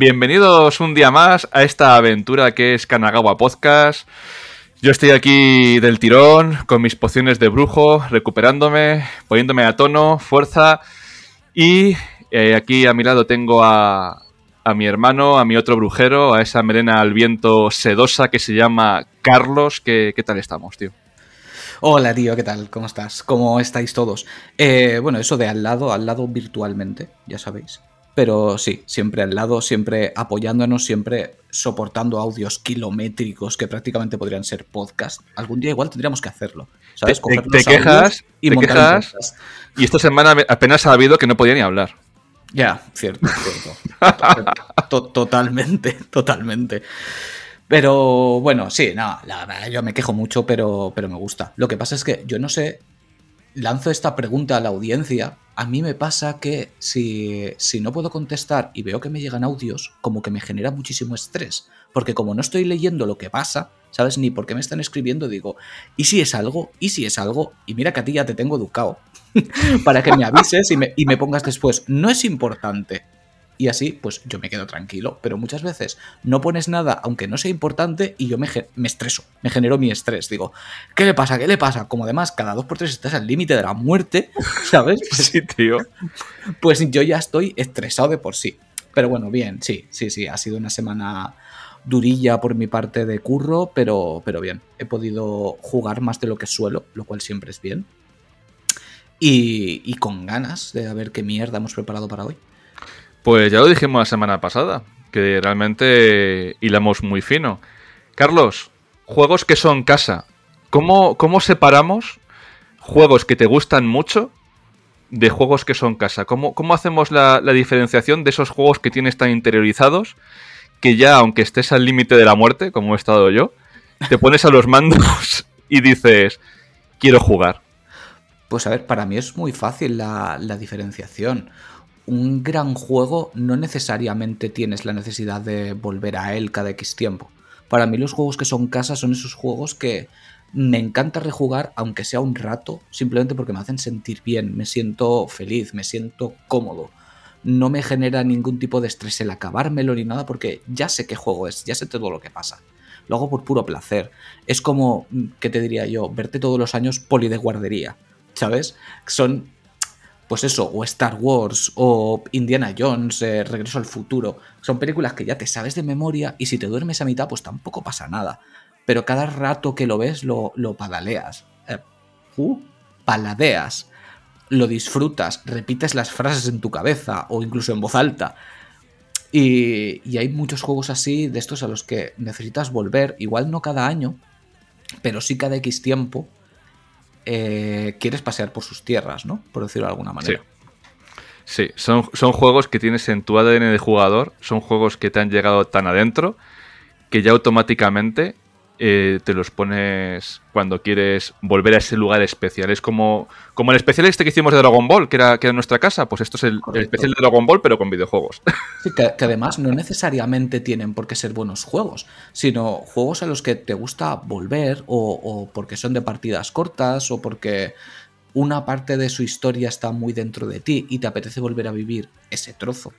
bienvenidos un día más a esta aventura que es Kanagawa Podcast. Yo estoy aquí del tirón, con mis pociones de brujo, recuperándome, poniéndome a tono, fuerza. Y eh, aquí a mi lado tengo a, a mi hermano, a mi otro brujero, a esa melena al viento sedosa que se llama Carlos. ¿Qué, qué tal estamos, tío? Hola, tío, ¿qué tal? ¿Cómo estás? ¿Cómo estáis todos? Eh, bueno, eso de al lado, al lado virtualmente, ya sabéis. Pero sí, siempre al lado, siempre apoyándonos, siempre soportando audios kilométricos que prácticamente podrían ser podcast. Algún día igual tendríamos que hacerlo. ¿Sabes? Te, quejas, y te quejas. Y esta semana apenas ha habido que no podía ni hablar. Ya, cierto, cierto. To- totalmente, totalmente. Pero bueno, sí, no, la verdad, yo me quejo mucho, pero, pero me gusta. Lo que pasa es que yo no sé, lanzo esta pregunta a la audiencia. A mí me pasa que si, si no puedo contestar y veo que me llegan audios, como que me genera muchísimo estrés. Porque como no estoy leyendo lo que pasa, ¿sabes? Ni por qué me están escribiendo, digo, ¿y si es algo? ¿Y si es algo? Y mira que a ti ya te tengo educado. para que me avises y me, y me pongas después, no es importante. Y así, pues yo me quedo tranquilo. Pero muchas veces no pones nada, aunque no sea importante, y yo me, me estreso, me genero mi estrés. Digo, ¿qué le pasa? ¿Qué le pasa? Como además cada dos por tres estás al límite de la muerte, ¿sabes? Pues, Sí, tío. pues yo ya estoy estresado de por sí. Pero bueno, bien, sí, sí, sí. Ha sido una semana durilla por mi parte de curro, pero, pero bien. He podido jugar más de lo que suelo, lo cual siempre es bien. Y, y con ganas de ver qué mierda hemos preparado para hoy. Pues ya lo dijimos la semana pasada, que realmente hilamos muy fino. Carlos, juegos que son casa. ¿Cómo, cómo separamos juegos que te gustan mucho de juegos que son casa? ¿Cómo, cómo hacemos la, diferenciación de esos juegos que tienes tan interiorizados que ya, aunque estés al límite de la muerte, como he estado yo, te pones a los mandos y dices, quiero jugar? Pues a ver, para mí es muy fácil la diferenciación. Un gran juego no necesariamente tienes la necesidad de volver a él cada X tiempo. Para mí los juegos que son casa son esos juegos que me encanta rejugar, aunque sea un rato, simplemente porque me hacen sentir bien, me siento feliz, me siento cómodo. No me genera ningún tipo de estrés el acabármelo ni nada porque ya sé qué juego es, ya sé todo lo que pasa. Lo hago por puro placer. Es como, mm, ¿qué te diría yo? Verte todos los años poli de guardería. ¿sabes? Son, pues eso, o Star Wars, o Indiana Jones, eh, Regreso al Futuro. Son películas que ya te sabes de memoria y si te duermes a mitad, pues tampoco pasa nada. Pero cada rato que lo ves, lo, lo padaleas. Eh, paladeas. Lo disfrutas, repites las frases en tu cabeza o incluso en voz alta. Y, y hay muchos juegos así, de estos a los que necesitas volver, igual no cada año, pero sí cada X tiempo, eh, quieres pasear por sus tierras, ¿no? Por decirlo de alguna manera. Sí, son, son juegos que tienes en tu ADN de jugador, son juegos que te han llegado tan adentro que ya automáticamente eh, te los pones cuando quieres volver a ese lugar especial. Es como, como el especial este que hicimos de Dragon Ball, que era, que era nuestra casa, pues esto es el, especial de Dragon Ball, pero con videojuegos. Sí, que, que además no necesariamente tienen por qué ser buenos juegos, sino juegos a los que te gusta volver o, o porque son de partidas cortas o porque una parte de su historia está muy dentro de ti y te apetece volver a vivir ese trozo.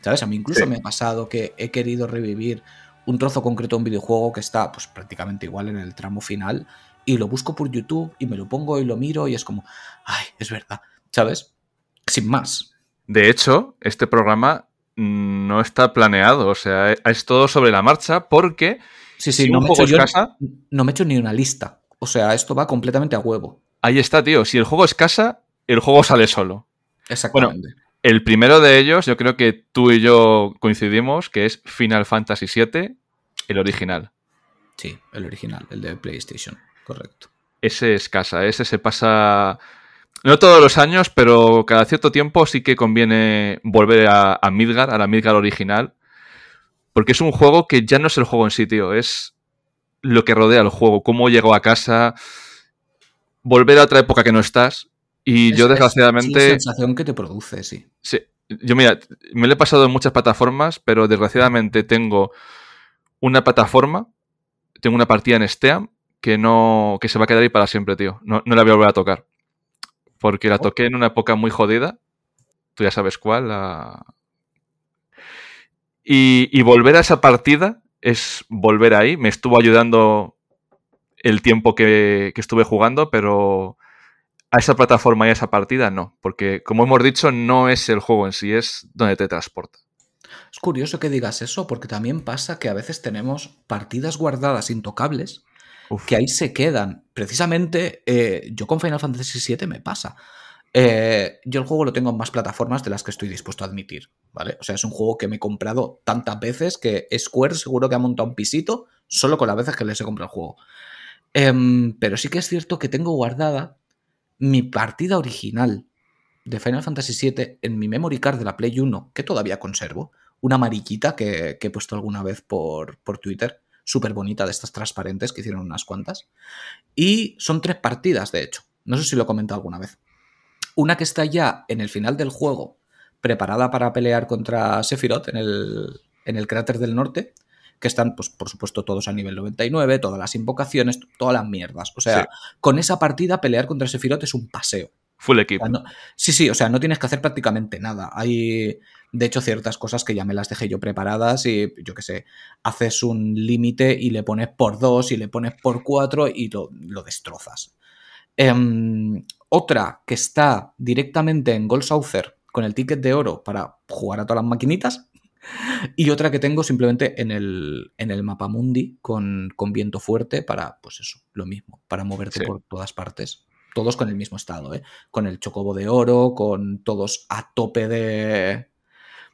¿Sabes? A mí incluso Sí. me ha pasado que he querido revivir un trozo concreto de un videojuego que está pues prácticamente igual en el tramo final y lo busco por YouTube y me lo pongo y lo miro y es como, ay, es verdad, ¿sabes? Sin más. De hecho, este programa no está planeado, o sea, es todo sobre la marcha porque Sí, sí, Si no, un me he hecho es yo- casa- no me he hecho ni una lista. O sea, esto va completamente a huevo. ahí está, tío. Si el juego es casa, el juego sale solo. Exactamente. El primero de ellos, yo creo que tú y yo coincidimos, que es Final Fantasy VII, el original. Sí, el original, el de PlayStation. Correcto. Ese es casa, ese se pasa. No todos los años, pero cada cierto tiempo sí que conviene volver a, a Midgar, a la Midgar original. Porque es un juego que ya no es el juego en sí, tío. Es lo que rodea el juego, cómo llegó a casa, volver a otra época que no estás. Y Es- yo, es- desgraciadamente. Es la sensación que te produce, sí. Sí, yo mira, me lo he pasado en muchas plataformas, pero desgraciadamente tengo una plataforma, tengo una partida en Steam que no que se va a quedar ahí para siempre, tío. No, no la voy a volver a tocar. Porque la Oh. toqué en una época muy jodida. Tú ya sabes cuál. la- Y, volver a esa partida es volver ahí. Me estuvo ayudando el tiempo que, que estuve jugando, pero a esa plataforma y a esa partida no, porque como hemos dicho, no es el juego en sí, es donde te transporta. Es curioso que digas eso, porque también pasa que a veces tenemos partidas guardadas intocables que ahí se quedan. Precisamente, eh, yo con Final Fantasy VII me pasa. Eh, yo el juego lo tengo en más plataformas de las que estoy dispuesto a admitir, ¿vale? O sea, es un juego que me he comprado tantas veces que Square seguro que ha montado un pisito solo con las veces que les he comprado el juego. Em, pero sí que es cierto que tengo guardada mi partida original de Final Fantasy VII en mi memory card de la Play 1, que todavía conservo, una mariquita que, he puesto alguna vez por, por Twitter, súper bonita, de estas transparentes, que hicieron unas cuantas. Y son tres partidas, de hecho. No sé si lo he comentado alguna vez. Una que está ya en el final del juego, preparada para pelear contra Sephiroth en el, en el cráter del norte, que están, pues, por supuesto, todos a nivel 99, todas las invocaciones, todas las mierdas. O sea, con esa partida pelear contra Sephiroth es un paseo. Full equipo. sí, sí, o sea, no tienes que hacer prácticamente nada. Hay, de hecho, ciertas cosas que ya me las dejé yo preparadas y, yo qué sé, haces un límite y le pones por dos y le pones por cuatro y lo, destrozas. Em, otra que está directamente en Gold Saucer con el ticket de oro para jugar a todas las maquinitas y otra que tengo simplemente en el, en el mapa mundi con, viento fuerte para, pues eso, lo mismo, para moverte por todas partes. Todos con el mismo estado, ¿eh? Con el chocobo de oro, con todos a tope de,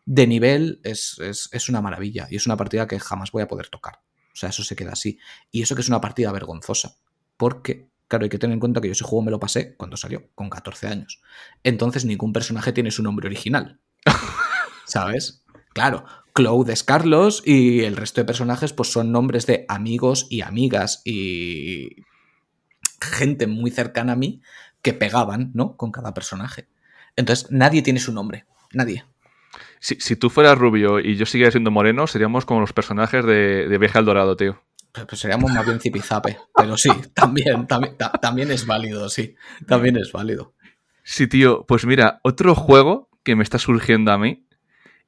de nivel, es, es, una maravilla. Y es una partida que jamás voy a poder tocar. O sea, eso se queda así. Y eso que es una partida vergonzosa. Porque, claro, hay que tener en cuenta que yo ese juego me lo pasé cuando salió, con 14 años. Entonces ningún personaje tiene su nombre original. ¿Sabes? Claro, Cloud es Carlos y el resto de personajes pues son nombres de amigos y amigas y gente muy cercana a mí que pegaban, ¿no? Con cada personaje. Entonces, nadie tiene su nombre. Nadie. Si, tú fueras rubio y yo siguiera siendo moreno, seríamos como los personajes de, de Viaje al Dorado, tío. Pues, pues seríamos más bien zipizape. Pero sí, también, también, también es válido, sí. También es válido. Sí, tío. Pues mira, otro juego que me está surgiendo a mí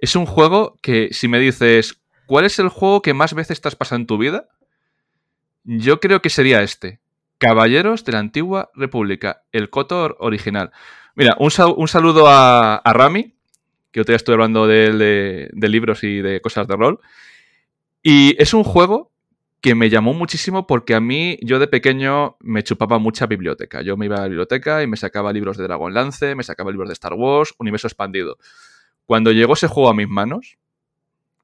es un juego que, si me dices, ¿cuál es el juego que más veces estás pasando en tu vida? Yo creo que sería este. Caballeros de la Antigua República, el Cotor original. Mira, un, saludo a, Rami, que otro día estoy hablando de, de, libros y de cosas de rol. Y es un juego que me llamó muchísimo porque a mí, yo de pequeño, me chupaba mucha biblioteca. Yo me iba a la biblioteca y me sacaba libros de Dragonlance, me sacaba libros de Star Wars, Universo Expandido. Cuando llegó ese juego a mis manos,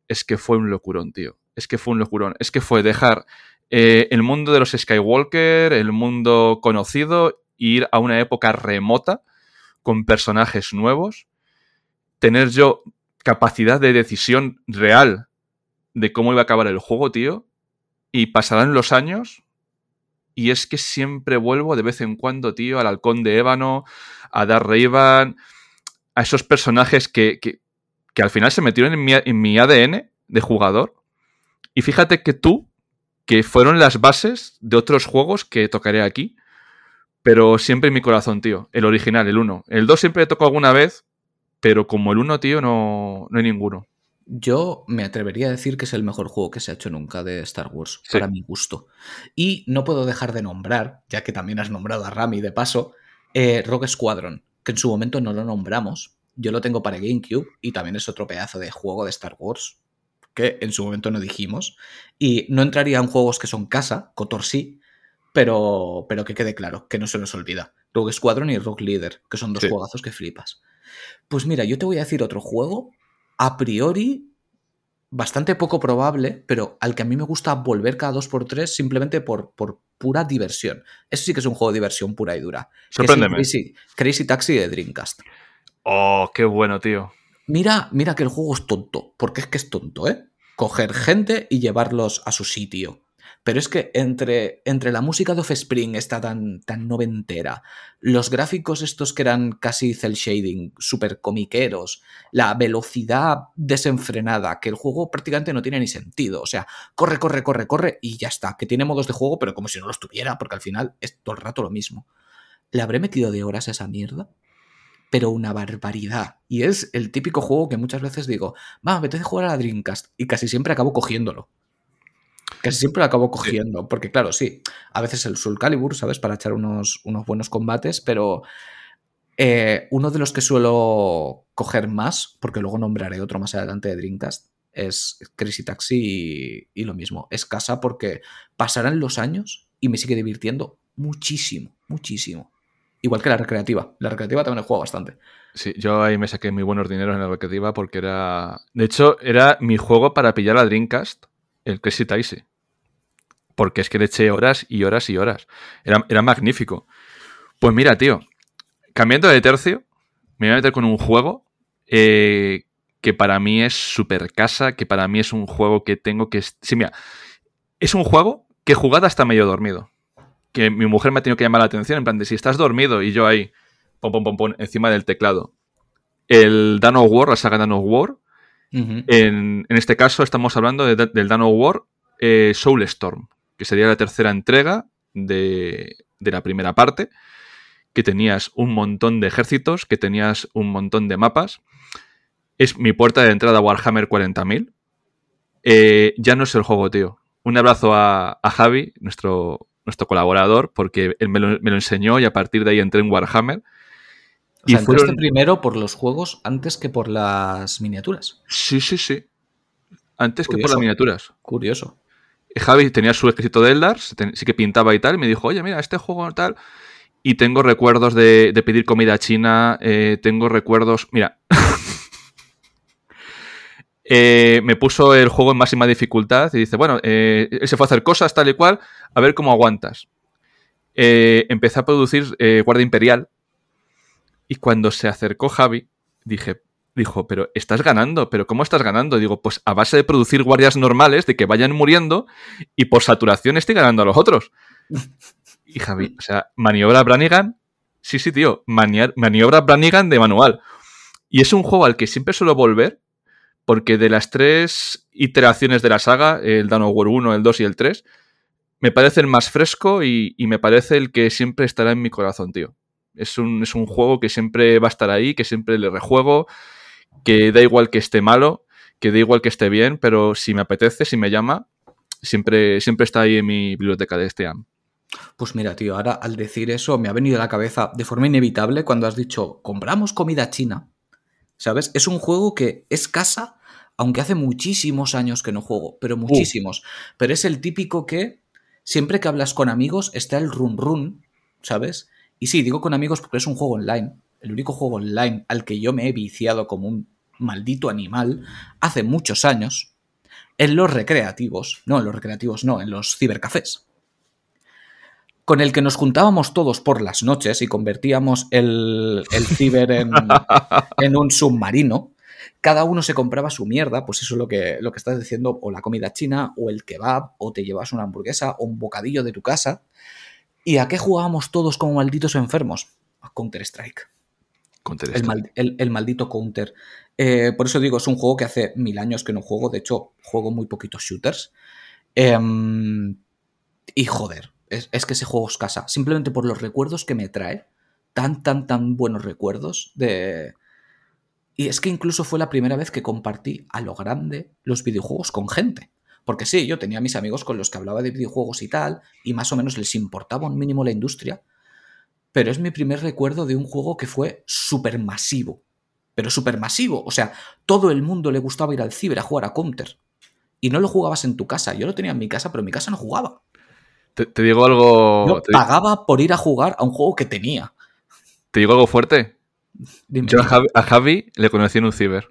es que fue un locurón, tío. Es que fue un locurón. Es que fue dejar eh, el mundo de los Skywalker, el mundo conocido, ir a una época remota con personajes nuevos, tener yo capacidad de decisión real de cómo iba a acabar el juego, tío, y pasarán los años y es que siempre vuelvo de vez en cuando, tío, al halcón de ébano, a Darth Raven, a esos personajes que, al final se metieron en mi, ADN de jugador. Y fíjate que tú, que fueron las bases de otros juegos que tocaré aquí, pero siempre en mi corazón, tío. El original, el 1. El 2 siempre le tocó alguna vez, pero como el 1, tío, no, no hay ninguno. Yo me atrevería a decir que es el mejor juego que se ha hecho nunca de Star Wars, para mi gusto. Y no puedo dejar de nombrar, ya que también has nombrado a Rami de paso, eh, Rogue Squadron que en su momento no lo nombramos. Yo lo tengo para GameCube y también es otro pedazo de juego de Star Wars que en su momento no dijimos. Y no entraría en juegos que son casa, Cotor sí, pero, pero que quede claro, que no se nos olvida. Rogue Squadron y Rogue Leader, que son dos juegazos que flipas. Pues mira, yo te voy a decir otro juego, a priori bastante poco probable, pero al que a mí me gusta volver cada 2x3 simplemente por, por pura diversión. Eso sí que es un juego de diversión pura y dura. Sorpréndeme. Crazy, Taxi de Dreamcast. Oh, qué bueno, tío. Mira, mira que el juego es tonto, porque es que es tonto, ¿eh? Coger gente y llevarlos a su sitio. Pero es que entre, entre la música de Offspring está tan, tan noventera, los gráficos estos que eran casi cel shading, super comiqueros, la velocidad desenfrenada, que el juego prácticamente no tiene ni sentido. O sea, corre, corre, corre, corre y ya está. Que tiene modos de juego, pero como si no los tuviera, porque al final es todo el rato lo mismo. ¿Le habré metido de horas a esa mierda? pero una barbaridad. Y es el típico juego que muchas veces digo, va, me apetece jugar a la Dreamcast. Y casi siempre acabo cogiéndolo. Casi siempre lo acabo cogiendo. Porque, claro, sí, a veces el Soul Calibur, ¿sabes? Para echar unos, unos buenos combates, pero eh, uno de los que suelo coger más, porque luego nombraré otro más adelante de Dreamcast, es Crazy Taxi y, lo mismo. Es casa porque pasarán los años y me sigue divirtiendo muchísimo, muchísimo. Igual que la recreativa. La recreativa también he jugado bastante. Sí, yo ahí me saqué muy buenos dineros en la recreativa porque era. De hecho, era mi juego para pillar a Dreamcast, el Crazy Taxi. Porque es que le eché horas y horas y horas. Era, era magnífico. Pues mira, tío, cambiando de tercio, me voy a meter con un juego eh, que para mí es super casa, que para mí es un juego que tengo que... Sí, mira, es un juego que he jugado hasta medio dormido. Que mi mujer me ha tenido que llamar la atención, en plan de si estás dormido y yo ahí, pom, pom, pom, pom, encima del teclado. El Dano War, la saga Dano War. en, este caso estamos hablando del Dano War eh, Soulstorm, que sería la tercera entrega de, de la primera parte, que tenías un montón de ejércitos, que tenías un montón de mapas es mi puerta de entrada a Warhammer 40.000. Eh, ya no es el juego, tío. Un abrazo a, Javi, nuestro, nuestro colaborador, porque él me lo, enseñó y a partir de ahí entré en Warhammer. y sea, primero por los juegos antes que por las miniaturas. Sí, sí, sí. Antes que por las miniaturas. Curioso. Javi tenía su ejército de Eldars, sí que pintaba y tal, y me dijo, oye, mira, este juego tal. Y tengo recuerdos de, pedir comida china, eh, tengo recuerdos. Mira, Eh, me puso el juego en máxima dificultad y dice, bueno, eh, se fue a hacer cosas tal y cual, a ver cómo aguantas. Empecé a producir Guardia Imperial y cuando se acercó Javi, dije, dijo, pero estás ganando, pero ¿cómo estás ganando? Digo, pues a base de producir guardias normales, de que vayan muriendo y por saturación estoy ganando a los otros. Y Javi, o sea, maniobra Branigan, sí, sí, tío, maniobra Branigan de manual. Y es un juego al que siempre suelo volver porque de las tres iteraciones de la saga, el Dawn of War 1, el 2 y el 3, me parece el más fresco y, me parece el que siempre estará en mi corazón, tío. Es un, es un, juego que siempre va a estar ahí, que siempre le rejuego, que da igual que esté malo, que da igual que esté bien, pero si me apetece, si me llama, siempre, siempre está ahí en mi biblioteca de este año. Pues mira, tío, ahora al decir eso me ha venido a la cabeza de forma inevitable cuando has dicho, compramos comida china. ¿Sabes? Es un juego que es casa aunque hace muchísimos años que no juego, pero muchísimos. Pero es el típico que siempre que hablas con amigos está el run run, ¿sabes? Y sí, digo con amigos porque es un juego online. El único juego online al que yo me he viciado como un maldito animal hace muchos años. En los recreativos, no, en los recreativos no, en los cibercafés. Con el que nos juntábamos todos por las noches y convertíamos el, el ciber en, en un submarino cada uno se compraba su mierda, pues eso es lo que, lo que estás diciendo, o la comida china, o el kebab, o te llevas una hamburguesa, o un bocadillo de tu casa. ¿Y a qué jugábamos todos como malditos enfermos? A Counter-Strike. El, el, maldito Counter. Eh, por eso digo, es un juego que hace mil años que no juego. De hecho, juego muy poquitos shooters. Em, y joder, es, es, que ese juego es casa. Simplemente por los recuerdos que me trae. Tan, tan, tan buenos recuerdos de, y es que incluso fue la primera vez que compartí a lo grande los videojuegos con gente. Porque sí, yo tenía mis amigos con los que hablaba de videojuegos y tal, y más o menos les importaba un mínimo la industria, pero es mi primer recuerdo de un juego que fue súper masivo. Pero súper masivo. O sea, todo el mundo le gustaba ir al ciber a jugar a Counter. Y no lo jugabas en tu casa. Yo lo tenía en mi casa, pero en mi casa no jugaba. Te, digo algo. Yo pagaba por ir a jugar a un juego que tenía. ¿Te digo algo fuerte? Yo a Javi, le conocí en un ciber.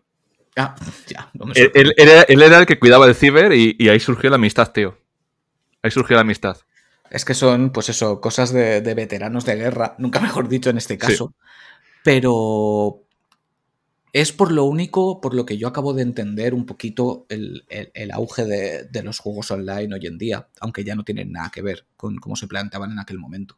Ah, ya, él, era, el que cuidaba del ciber y, ahí surgió la amistad, tío. Ahí surgió la amistad. Es que son, pues eso, cosas de, veteranos de guerra, nunca mejor dicho en este caso. Pero es por lo único, por lo que yo acabo de entender un poquito el, auge de, de, los juegos online hoy en día, aunque ya no tienen nada que ver con cómo se planteaban en aquel momento.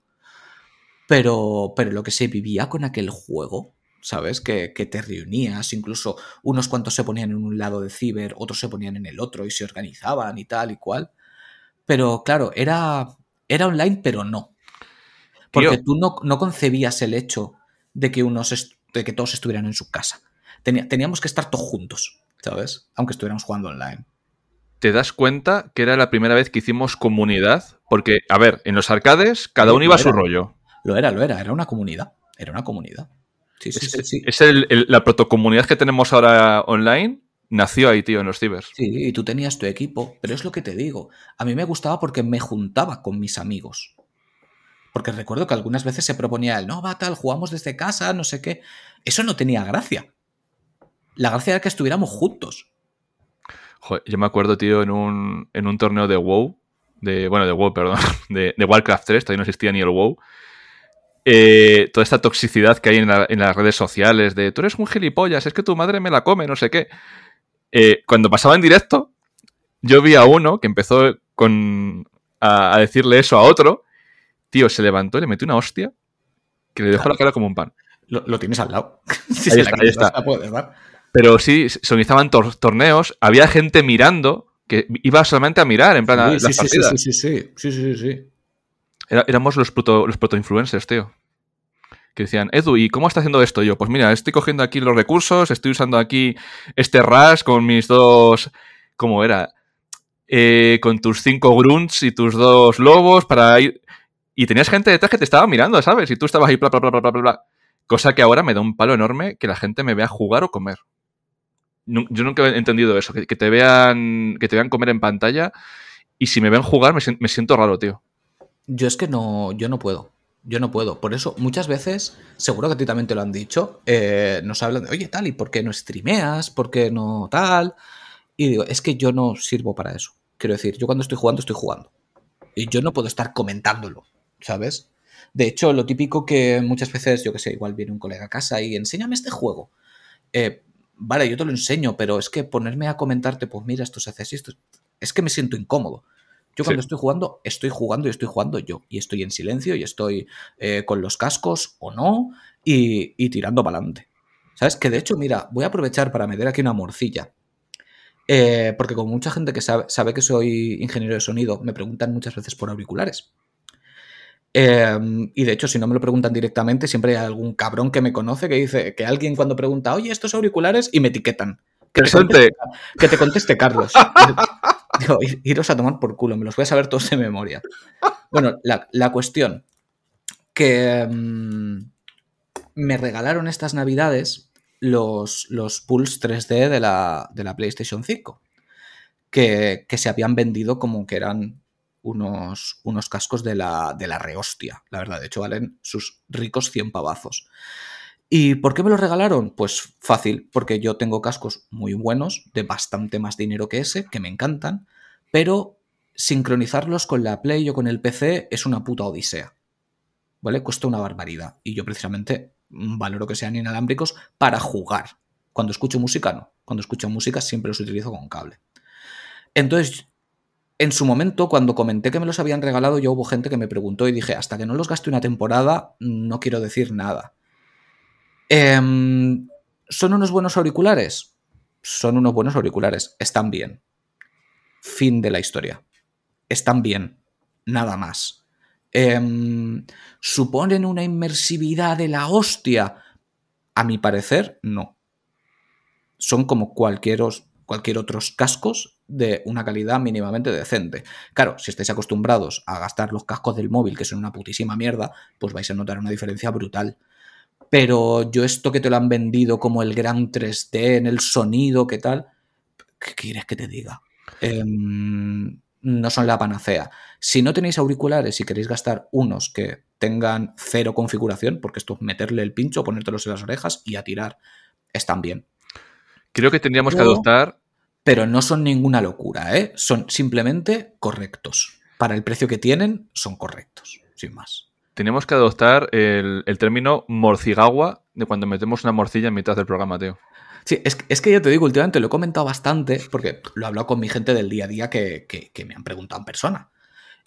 Pero, pero lo que se vivía con aquel juego ¿sabes? Que, te reunías, incluso unos cuantos se ponían en un lado de ciber, otros se ponían en el otro y se organizaban y tal y cual. Pero claro, era, era online, pero no. Porque tú no, concebías el hecho de que unos de que todos estuvieran en su casa. teníamos que estar todos juntos, ¿sabes? Aunque estuviéramos jugando online. ¿Te das cuenta que era la primera vez que hicimos comunidad? Porque, a ver, en los arcades cada uno iba a su rollo. Lo era, lo era, era una comunidad. Era una comunidad. Sí, sí. Es la protocomunidad que tenemos ahora online, nació ahí, tío, en los cibers. Sí, y tú tenías tu equipo, pero es lo que te digo. A mí me gustaba porque me juntaba con mis amigos. Porque recuerdo que algunas veces se proponía el, no, va tal, jugamos desde casa, no sé qué. Eso no tenía gracia. La gracia era que estuviéramos juntos. Joder, yo me acuerdo, tío, en un, en un torneo de WoW, de, bueno, de WoW, perdón, de, de Warcraft 3, todavía no existía ni el WoW, eh, toda esta toxicidad que hay en, las redes sociales de tú eres un gilipollas, es que tu madre me la come, no sé qué. Eh, cuando pasaba en directo, yo vi a uno que empezó con, a, decirle eso a otro, tío, se levantó y le metió una hostia que le dejó la cara como un pan. Lo, tienes al lado. ahí está, ahí está. Pero sí, se organizaban torneos, había gente mirando que iba solamente a mirar, en plan, sí, las sí, Sí, sí, sí, sí, sí, sí éramos los proto, los proto-influencers, tío. Que decían, Edu, ¿y cómo está haciendo esto? yo, pues mira, estoy cogiendo aquí los recursos, estoy usando aquí este RAS con mis dos. ¿Cómo era? Eh, con tus cinco grunts y tus dos lobos para ir. Y tenías gente detrás que te estaba mirando, ¿sabes? Y tú estabas ahí, bla, bla, bla, bla, bla, bla. Cosa que ahora me da un palo enorme que la gente me vea jugar o comer. Yo nunca he entendido eso, que, te vean que te vean comer en pantalla y si me ven jugar me siento raro, tío. Yo es que no, yo no puedo. Yo no puedo. Por eso, muchas veces, seguro que a ti también te lo han dicho, eh, nos hablan de, oye, tal, ¿y por qué no streameas? ¿Por qué no tal? Y digo, es que yo no sirvo para eso. Quiero decir, yo cuando estoy jugando, estoy jugando. Y yo no puedo estar comentándolo, ¿sabes? De hecho, lo típico que muchas veces, yo que sé, igual viene un colega a casa y enséñame este juego. Eh, vale, yo te lo enseño, pero es que ponerme a comentarte, pues mira, esto se hace así, esto... Es que me siento incómodo. Yo cuando estoy jugando, estoy jugando y estoy jugando yo. Y estoy en silencio y estoy eh, con los cascos o no y, tirando para adelante. ¿Sabes? Que de hecho, mira, voy a aprovechar para meter aquí una morcilla. Eh, porque como mucha gente que sabe, sabe, que soy ingeniero de sonido, me preguntan muchas veces por auriculares. Em, y de hecho, si no me lo preguntan directamente, siempre hay algún cabrón que me conoce que dice que alguien cuando pregunta, oye, estos auriculares, y me etiquetan. Que que te conteste Carlos. Digo, iros a tomar por culo, me los voy a saber todos de memoria. Bueno, la, cuestión, que mm, me regalaron estas navidades los, los Pulse 3D de la, PlayStation 5, que, se habían vendido como que eran unos, unos cascos de la, de la rehostia, la verdad, de hecho valen sus ricos 100 pavazos. ¿Y por qué me lo regalaron? Pues fácil, porque yo tengo cascos muy buenos, de bastante más dinero que ese, que me encantan, pero sincronizarlos con la Play o con el PC es una puta odisea. ¿Vale? Cuesta una barbaridad. Y yo precisamente valoro que sean inalámbricos para jugar. Cuando escucho música, no. Cuando escucho música siempre los utilizo con cable. Entonces, en su momento, cuando comenté que me los habían regalado, ya hubo gente que me preguntó y dije, hasta que no los gaste una temporada, no quiero decir nada. Em, ¿Son unos buenos auriculares? Son unos buenos auriculares, están bien. Fin de la historia. Están bien, nada más. Em, ¿Suponen una inmersividad de la hostia? A mi parecer, no. Son como cualquier, cualquier otros cascos de una calidad mínimamente decente. Claro, si estáis acostumbrados a gastar los cascos del móvil, que son una putísima mierda, pues vais a notar una diferencia brutal pero yo esto que te lo han vendido como el gran 3D en el sonido, ¿qué tal? ¿Qué quieres que te diga? Em, no son la panacea. Si no tenéis auriculares y queréis gastar unos que tengan cero configuración, porque esto es meterle el pincho, ponértelos en las orejas y a tirar, están bien. Creo que tendríamos que adoptar. Pero no son ninguna locura, ¿eh? Son simplemente correctos. Para el precio que tienen, son correctos, sin más tenemos que adoptar el, término morcigagua de cuando metemos una morcilla en mitad del programa, tío. Sí, es, que yo te digo, últimamente lo he comentado bastante, porque lo he hablado con mi gente del día a día que, me han preguntado en persona.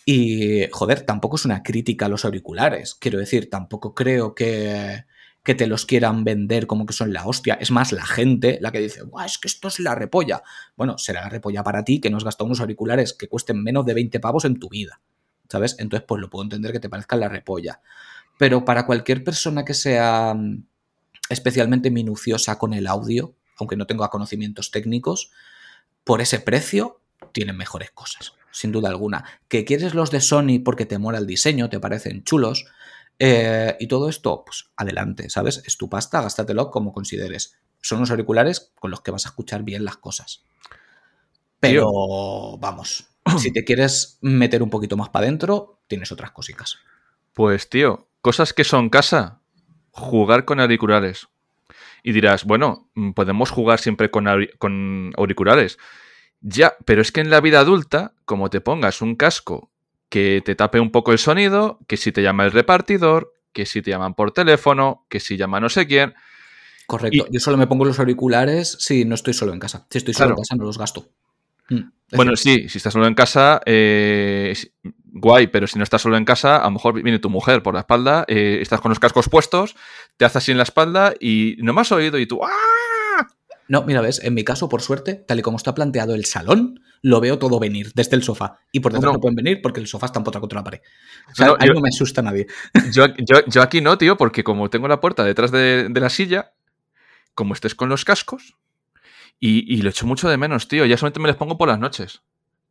Y, joder, tampoco es una crítica a los auriculares. Quiero decir, tampoco creo que, que te los quieran vender como que son la hostia. Es más, la gente la que dice, Buah, es que esto es la repolla. Bueno, será la repolla para ti que no has gastado unos auriculares que cuesten menos de 20 pavos en tu vida. ¿Sabes? Entonces, pues lo puedo entender que te parezca la repolla. Pero para cualquier persona que sea mm, especialmente minuciosa con el audio, aunque no tenga conocimientos técnicos, por ese precio tienen mejores cosas, sin duda alguna. Que quieres los de Sony porque te mola el diseño, te parecen chulos, eh, y todo esto, pues adelante, ¿sabes? Es tu pasta, gástatelo como consideres. Son unos auriculares con los que vas a escuchar bien las cosas. Pero vamos, si te quieres meter un poquito más para adentro, tienes otras cositas. Pues tío, cosas que son casa, jugar con auriculares. Y dirás, bueno, podemos jugar siempre con, con auriculares. Ya, pero es que en la vida adulta, como te pongas un casco que te tape un poco el sonido, que si te llama el repartidor, que si te llaman por teléfono, que si llama no sé quién. Correcto. Yo solo me pongo los auriculares si no estoy solo en casa. Si estoy solo en casa no los gasto. Mm, bueno, sí, si estás solo en casa, eh, guay, pero si no estás solo en casa, a lo mejor viene tu mujer por la espalda, eh, estás con los cascos puestos, te haces así en la espalda y no me has oído y tú ¡ah! No, mira, ves, en mi caso, por suerte, tal y como está planteado el salón, lo veo todo venir desde el sofá. Y por detrás no, pueden venir porque el sofá está empotrado contra la pared. O sea, ahí no me asusta nadie. Yo, aquí no, tío, porque como tengo la puerta detrás de, la silla, como estés con los cascos, y, lo echo mucho de menos, tío. Ya solamente me les pongo por las noches.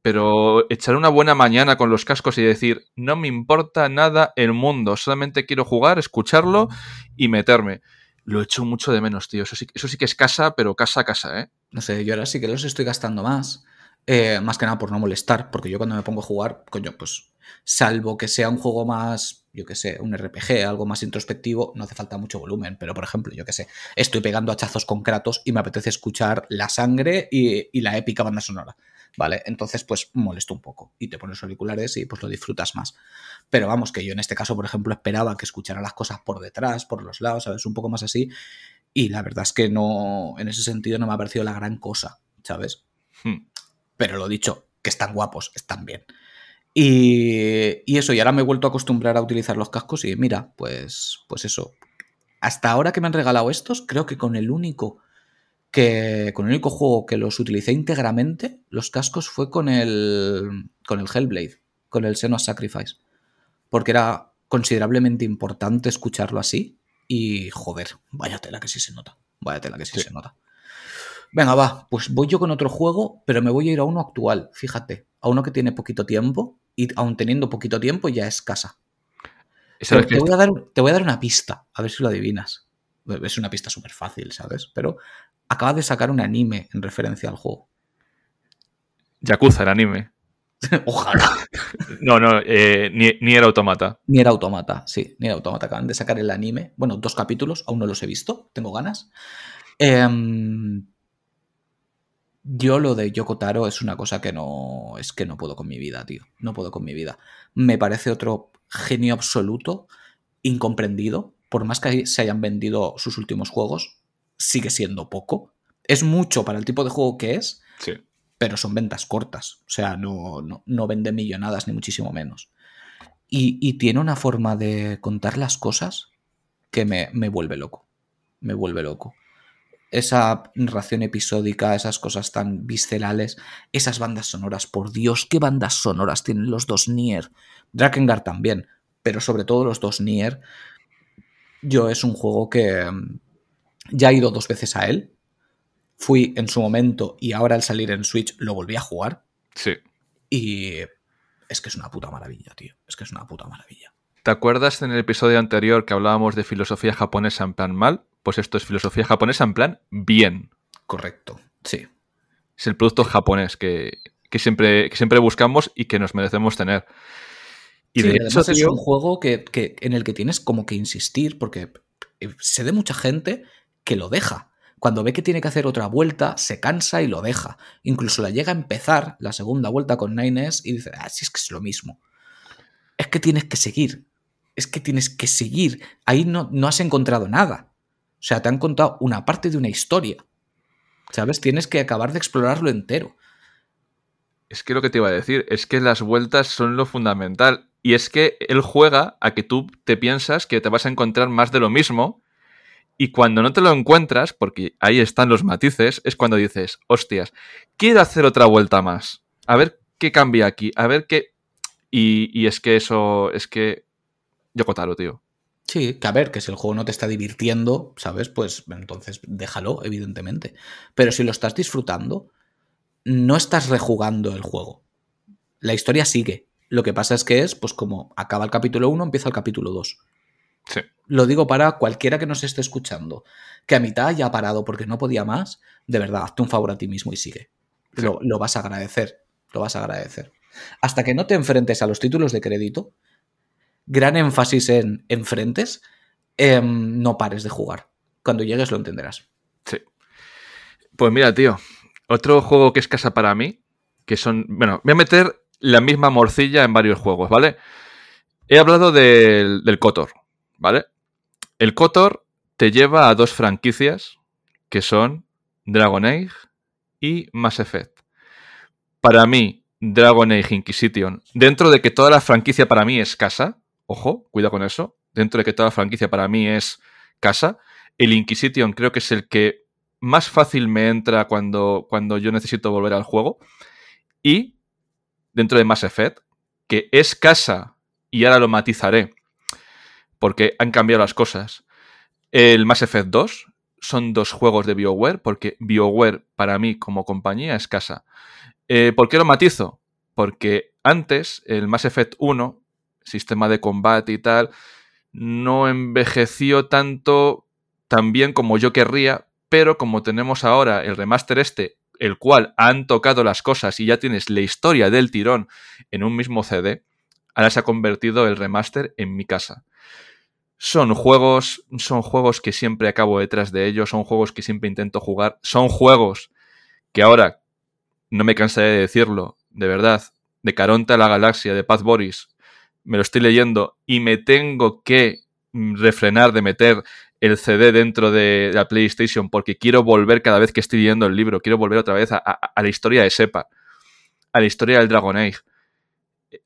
Pero echar una buena mañana con los cascos y decir, no me importa nada el mundo, solamente quiero jugar, escucharlo y meterme lo echo mucho de menos, tío. Eso sí, eso sí que es casa, pero casa a casa, ¿eh? No sé, yo ahora sí que los estoy gastando más. Eh, más que nada por no molestar, porque yo cuando me pongo a jugar, coño, pues salvo que sea un juego más, yo qué sé, un RPG, algo más introspectivo, no hace falta mucho volumen. Pero, por ejemplo, yo qué sé, estoy pegando hachazos con Kratos y me apetece escuchar la sangre y, y la épica banda sonora. ¿vale? Entonces, pues molesto un poco y te pones auriculares y pues lo disfrutas más. Pero vamos, que yo en este caso, por ejemplo, esperaba que escuchara las cosas por detrás, por los lados, ¿sabes? Un poco más así. Y la verdad es que no, en ese sentido no me ha parecido la gran cosa, ¿sabes? Hmm. Pero lo dicho, que están guapos, están bien. Y, y, eso, y ahora me he vuelto a acostumbrar a utilizar los cascos y mira, pues, pues eso. Hasta ahora que me han regalado estos, creo que con el único que con el único juego que los utilicé íntegramente, los cascos, fue con el, con el Hellblade, con el Senua's Sacrifice. Porque era considerablemente importante escucharlo así. Y joder, vaya tela que sí se nota. Vaya tela que sí, se nota. Venga, va, pues voy yo con otro juego, pero me voy a ir a uno actual, fíjate, a uno que tiene poquito tiempo y aún teniendo poquito tiempo ya es casa. Te, voy a dar, te voy a dar una pista, a ver si lo adivinas. Es una pista súper fácil, ¿sabes? Pero acaba de sacar un anime en referencia al juego. Yakuza, el anime. Ojalá. no, no, eh, ni, era automata. Ni era automata, sí, ni era automata. Acaban de sacar el anime. Bueno, dos capítulos, aún no los he visto, tengo ganas. Em, yo lo de Yoko Taro es una cosa que no. Es que no puedo con mi vida, tío. No puedo con mi vida. Me parece otro genio absoluto, incomprendido. Por más que se hayan vendido sus últimos juegos, sigue siendo poco. Es mucho para el tipo de juego que es, sí. pero son ventas cortas. O sea, no, no, vende millonadas ni muchísimo menos. Y, tiene una forma de contar las cosas que me, me vuelve loco. Me vuelve loco esa narración episódica, esas cosas tan viscerales, esas bandas sonoras, por Dios, qué bandas sonoras tienen los dos Nier. Drakengard también, pero sobre todo los dos Nier. Yo es un juego que, ya he ido dos veces a él. Fui en su momento y ahora al salir en Switch lo volví a jugar. Sí. Y es que es una puta maravilla, tío. Es que es una puta maravilla. ¿Te acuerdas en el episodio anterior que hablábamos de filosofía japonesa en plan mal? Pues esto es filosofía japonesa en plan bien. Correcto, sí. Es el producto japonés que, siempre, siempre buscamos y que nos merecemos tener. Y de hecho, es un juego que, en el que tienes como que insistir, porque sé de mucha gente que lo deja. Cuando ve que tiene que hacer otra vuelta, se cansa y lo deja. Incluso la llega a empezar la segunda vuelta con Nines y dice, ah, sí, es que es lo mismo. Es que tienes que seguir. Es que tienes que seguir. Ahí no, no has encontrado nada. O sea, te han contado una parte de una historia. ¿Sabes? Tienes que acabar de explorarlo entero. Es que lo que te iba a decir es que las vueltas son lo fundamental. Y es que él juega a que tú te piensas que te vas a encontrar más de lo mismo y cuando no te lo encuentras, porque ahí están los matices, es cuando dices, hostias, quiero hacer otra vuelta más. A ver qué cambia aquí, a ver qué... Y, es que eso, es que... Yo Kotaro, tío. Sí, que a ver, que si el juego no te está divirtiendo, ¿sabes? Pues entonces déjalo, evidentemente. Pero si lo estás disfrutando, no estás rejugando el juego. La historia sigue. Lo que pasa es que es, pues como acaba el capítulo 1, empieza el capítulo 2. Sí. Lo digo para cualquiera que nos esté escuchando, que a mitad haya parado porque no podía más, de verdad, hazte un favor a ti mismo y sigue. Sí. Lo, lo vas a agradecer, lo vas a agradecer. Hasta que no te enfrentes a los títulos de crédito, gran énfasis en enfrentes, em, no pares de jugar. Cuando llegues lo entenderás. Sí. Pues mira, tío, otro juego que es casa para mí, que son. Bueno, voy a meter la misma morcilla en varios juegos, ¿vale? He hablado del, del Kotor, ¿vale? El Kotor te lleva a dos franquicias que son Dragon Age y Mass Effect. Para mí, Dragon Age Inquisition, dentro de que toda la franquicia para mí es casa, ojo, cuidado con eso, dentro de que toda la franquicia para mí es casa, el Inquisition creo que es el que más fácil me entra cuando, cuando yo necesito volver al juego. Y dentro de Mass Effect, que es casa, y ahora lo matizaré, porque han cambiado las cosas. El Mass Effect 2 son dos juegos de BioWare, porque BioWare para mí como compañía es casa. Eh, ¿Por qué lo matizo? Porque antes el Mass Effect 1, sistema de combate y tal, no envejeció tanto tan bien como yo querría, pero como tenemos ahora el remaster este, el cual han tocado las cosas y ya tienes la historia del tirón en un mismo CD, ahora se ha convertido el remaster en mi casa. Son juegos, son juegos que siempre acabo detrás de ellos, son juegos que siempre intento jugar, son juegos que ahora, no me cansaré de decirlo, de verdad, de Caronte a la Galaxia, de Paz Boris, me lo estoy leyendo y me tengo que refrenar de meter el CD dentro de la PlayStation porque quiero volver cada vez que estoy leyendo el libro, quiero volver otra vez a, a, a, la historia de Sepa, a la historia del Dragon Age.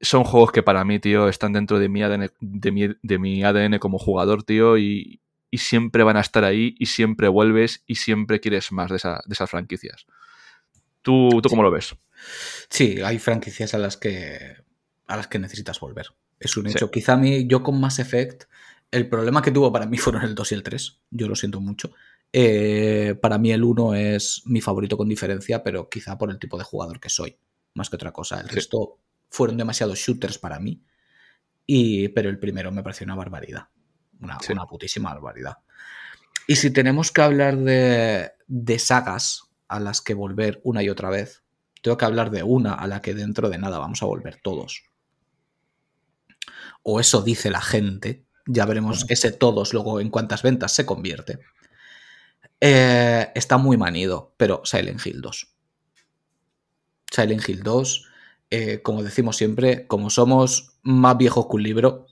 Son juegos que para mí, tío, están dentro de mi ADN, de mi, de mi ADN como jugador, tío, y, y, siempre van a estar ahí y siempre vuelves y siempre quieres más de, esa, de esas franquicias. ¿Tú, ¿Tú cómo lo ves? Sí, hay franquicias a las que, a las que necesitas volver. Es un hecho. Sí. Quizá a mí, yo con Mass Effect, el problema que tuvo para mí fueron el 2 y el 3. Yo lo siento mucho. Eh, para mí el 1 es mi favorito con diferencia, pero quizá por el tipo de jugador que soy, más que otra cosa. El sí. resto fueron demasiados shooters para mí. Y, pero el primero me pareció una barbaridad. Una, sí. una putísima barbaridad. Y si tenemos que hablar de, de sagas a las que volver una y otra vez, tengo que hablar de una a la que dentro de nada vamos a volver todos. O eso dice la gente, ya veremos ese todos luego en cuántas ventas se convierte. Eh, está muy manido, pero Silent Hill 2. Silent Hill 2, eh, como decimos siempre, como somos más viejos que un libro,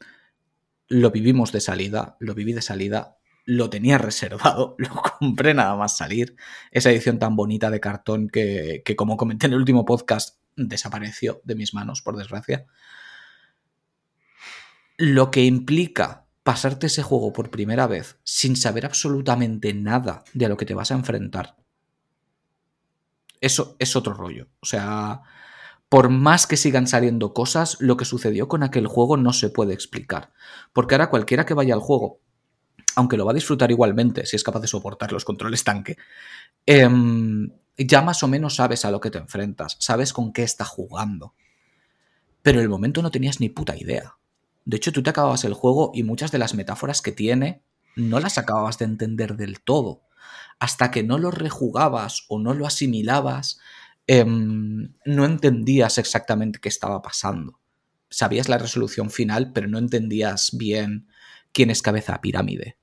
lo vivimos de salida, lo viví de salida, lo tenía reservado, lo compré nada más salir. Esa edición tan bonita de cartón que, que como comenté en el último podcast, desapareció de mis manos, por desgracia. Lo que implica pasarte ese juego por primera vez sin saber absolutamente nada de a lo que te vas a enfrentar. Eso es otro rollo. O sea, por más que sigan saliendo cosas, lo que sucedió con aquel juego no se puede explicar. Porque ahora cualquiera que vaya al juego, aunque lo va a disfrutar igualmente, si es capaz de soportar los controles tanque, eh, ya más o menos sabes a lo que te enfrentas, sabes con qué está jugando. Pero en el momento no tenías ni puta idea. De hecho, tú te acababas el juego y muchas de las metáforas que tiene no las acababas de entender del todo. Hasta que no lo rejugabas o no lo asimilabas, eh, no entendías exactamente qué estaba pasando. Sabías la resolución final, pero no entendías bien quién es cabeza pirámide.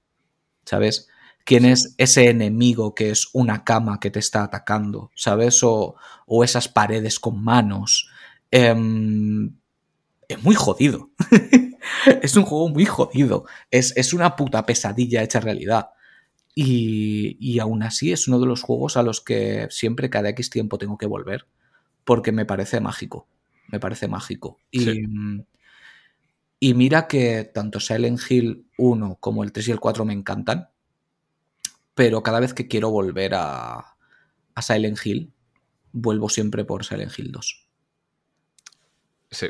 ¿Sabes? quién es ese enemigo que es una cama que te está atacando, ¿sabes? O, o esas paredes con manos. Eh, es muy jodido. es un juego muy jodido. Es, es, una puta pesadilla hecha realidad. Y, y, aún así es uno de los juegos a los que siempre cada X tiempo tengo que volver. Porque me parece mágico. Me parece mágico. Y, sí. y mira que tanto Silent Hill 1 como el 3 y el 4 me encantan pero cada vez que quiero volver a, a, Silent Hill, vuelvo siempre por Silent Hill 2. Sí.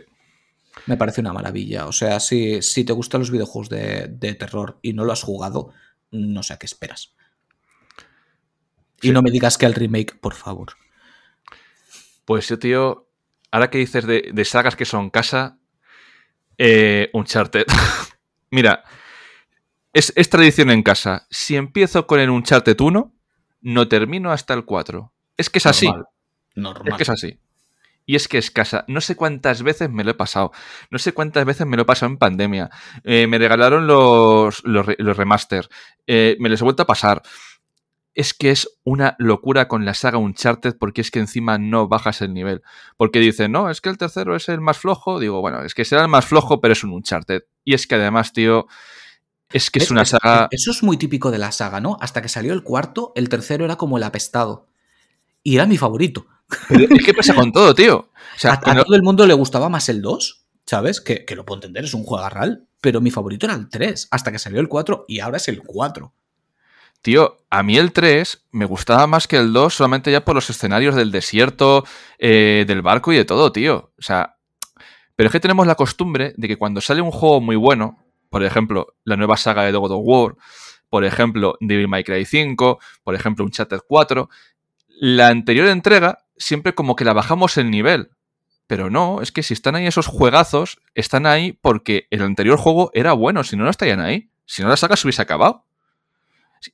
Me parece una maravilla. O sea, si, si te gustan los videojuegos de, de terror y no lo has jugado, no sé a qué esperas. Y no me digas que el remake, por favor. Pues yo, tío, ahora que dices de, de sagas que son casa, eh, Uncharted. Mira, es, es, tradición en casa. Si empiezo con el Uncharted 1, no termino hasta el 4. Es que es así. Normal. Es que es así. Y es que es casa. No sé cuántas veces me lo he pasado. No sé cuántas veces me lo he pasado en pandemia. Eh, me regalaron los, los, los remaster. Eh, me les he vuelto a pasar es que es una locura con la saga Uncharted porque es que encima no bajas el nivel. Porque dicen, no, es que el tercero es el más flojo. Digo, bueno, es que será el más flojo, pero es un Uncharted. Y es que además, tío, es que es, es una saga... Eso es muy típico de la saga, ¿no? Hasta que salió el cuarto, el tercero era como el apestado. Y era mi favorito. Es que pasa con todo, tío. O sea, a, todo el mundo le gustaba más el 2, ¿sabes? Que, que lo puedo entender, es un juego real. Pero mi favorito era el 3, hasta que salió el 4 y ahora es el 4. Tío, a mí el 3 me gustaba más que el 2 solamente ya por los escenarios del desierto, eh, del barco y de todo, tío. O sea, pero es que tenemos la costumbre de que cuando sale un juego muy bueno, por ejemplo, la nueva saga de God of War, por ejemplo, Devil May Cry 5, por ejemplo, Uncharted 4, la anterior entrega siempre como que la bajamos el nivel. Pero no, es que si están ahí esos juegazos, están ahí porque el anterior juego era bueno, si no, no estarían ahí. Si no, la saga se hubiese acabado.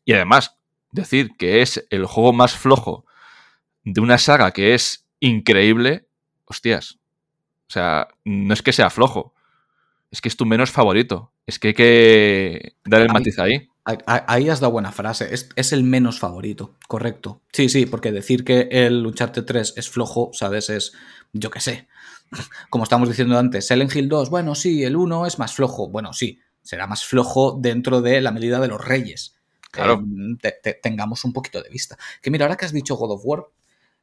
Y además, decir que es el juego más flojo de una saga que es increíble, hostias. O sea, no es que sea flojo, es que es tu menos favorito. Es que hay que dar el matiz ahí. Ahí has dado buena frase. Es, es, el menos favorito, correcto. Sí, sí, porque decir que el Uncharted 3 es flojo, ¿sabes? Es, yo qué sé. Como estamos diciendo antes, Silent Hill 2, bueno, sí, el 1 es más flojo. Bueno, sí, será más flojo dentro de la medida de los reyes claro. eh, te, te, tengamos un poquito de vista. Que mira, ahora que has dicho God of War,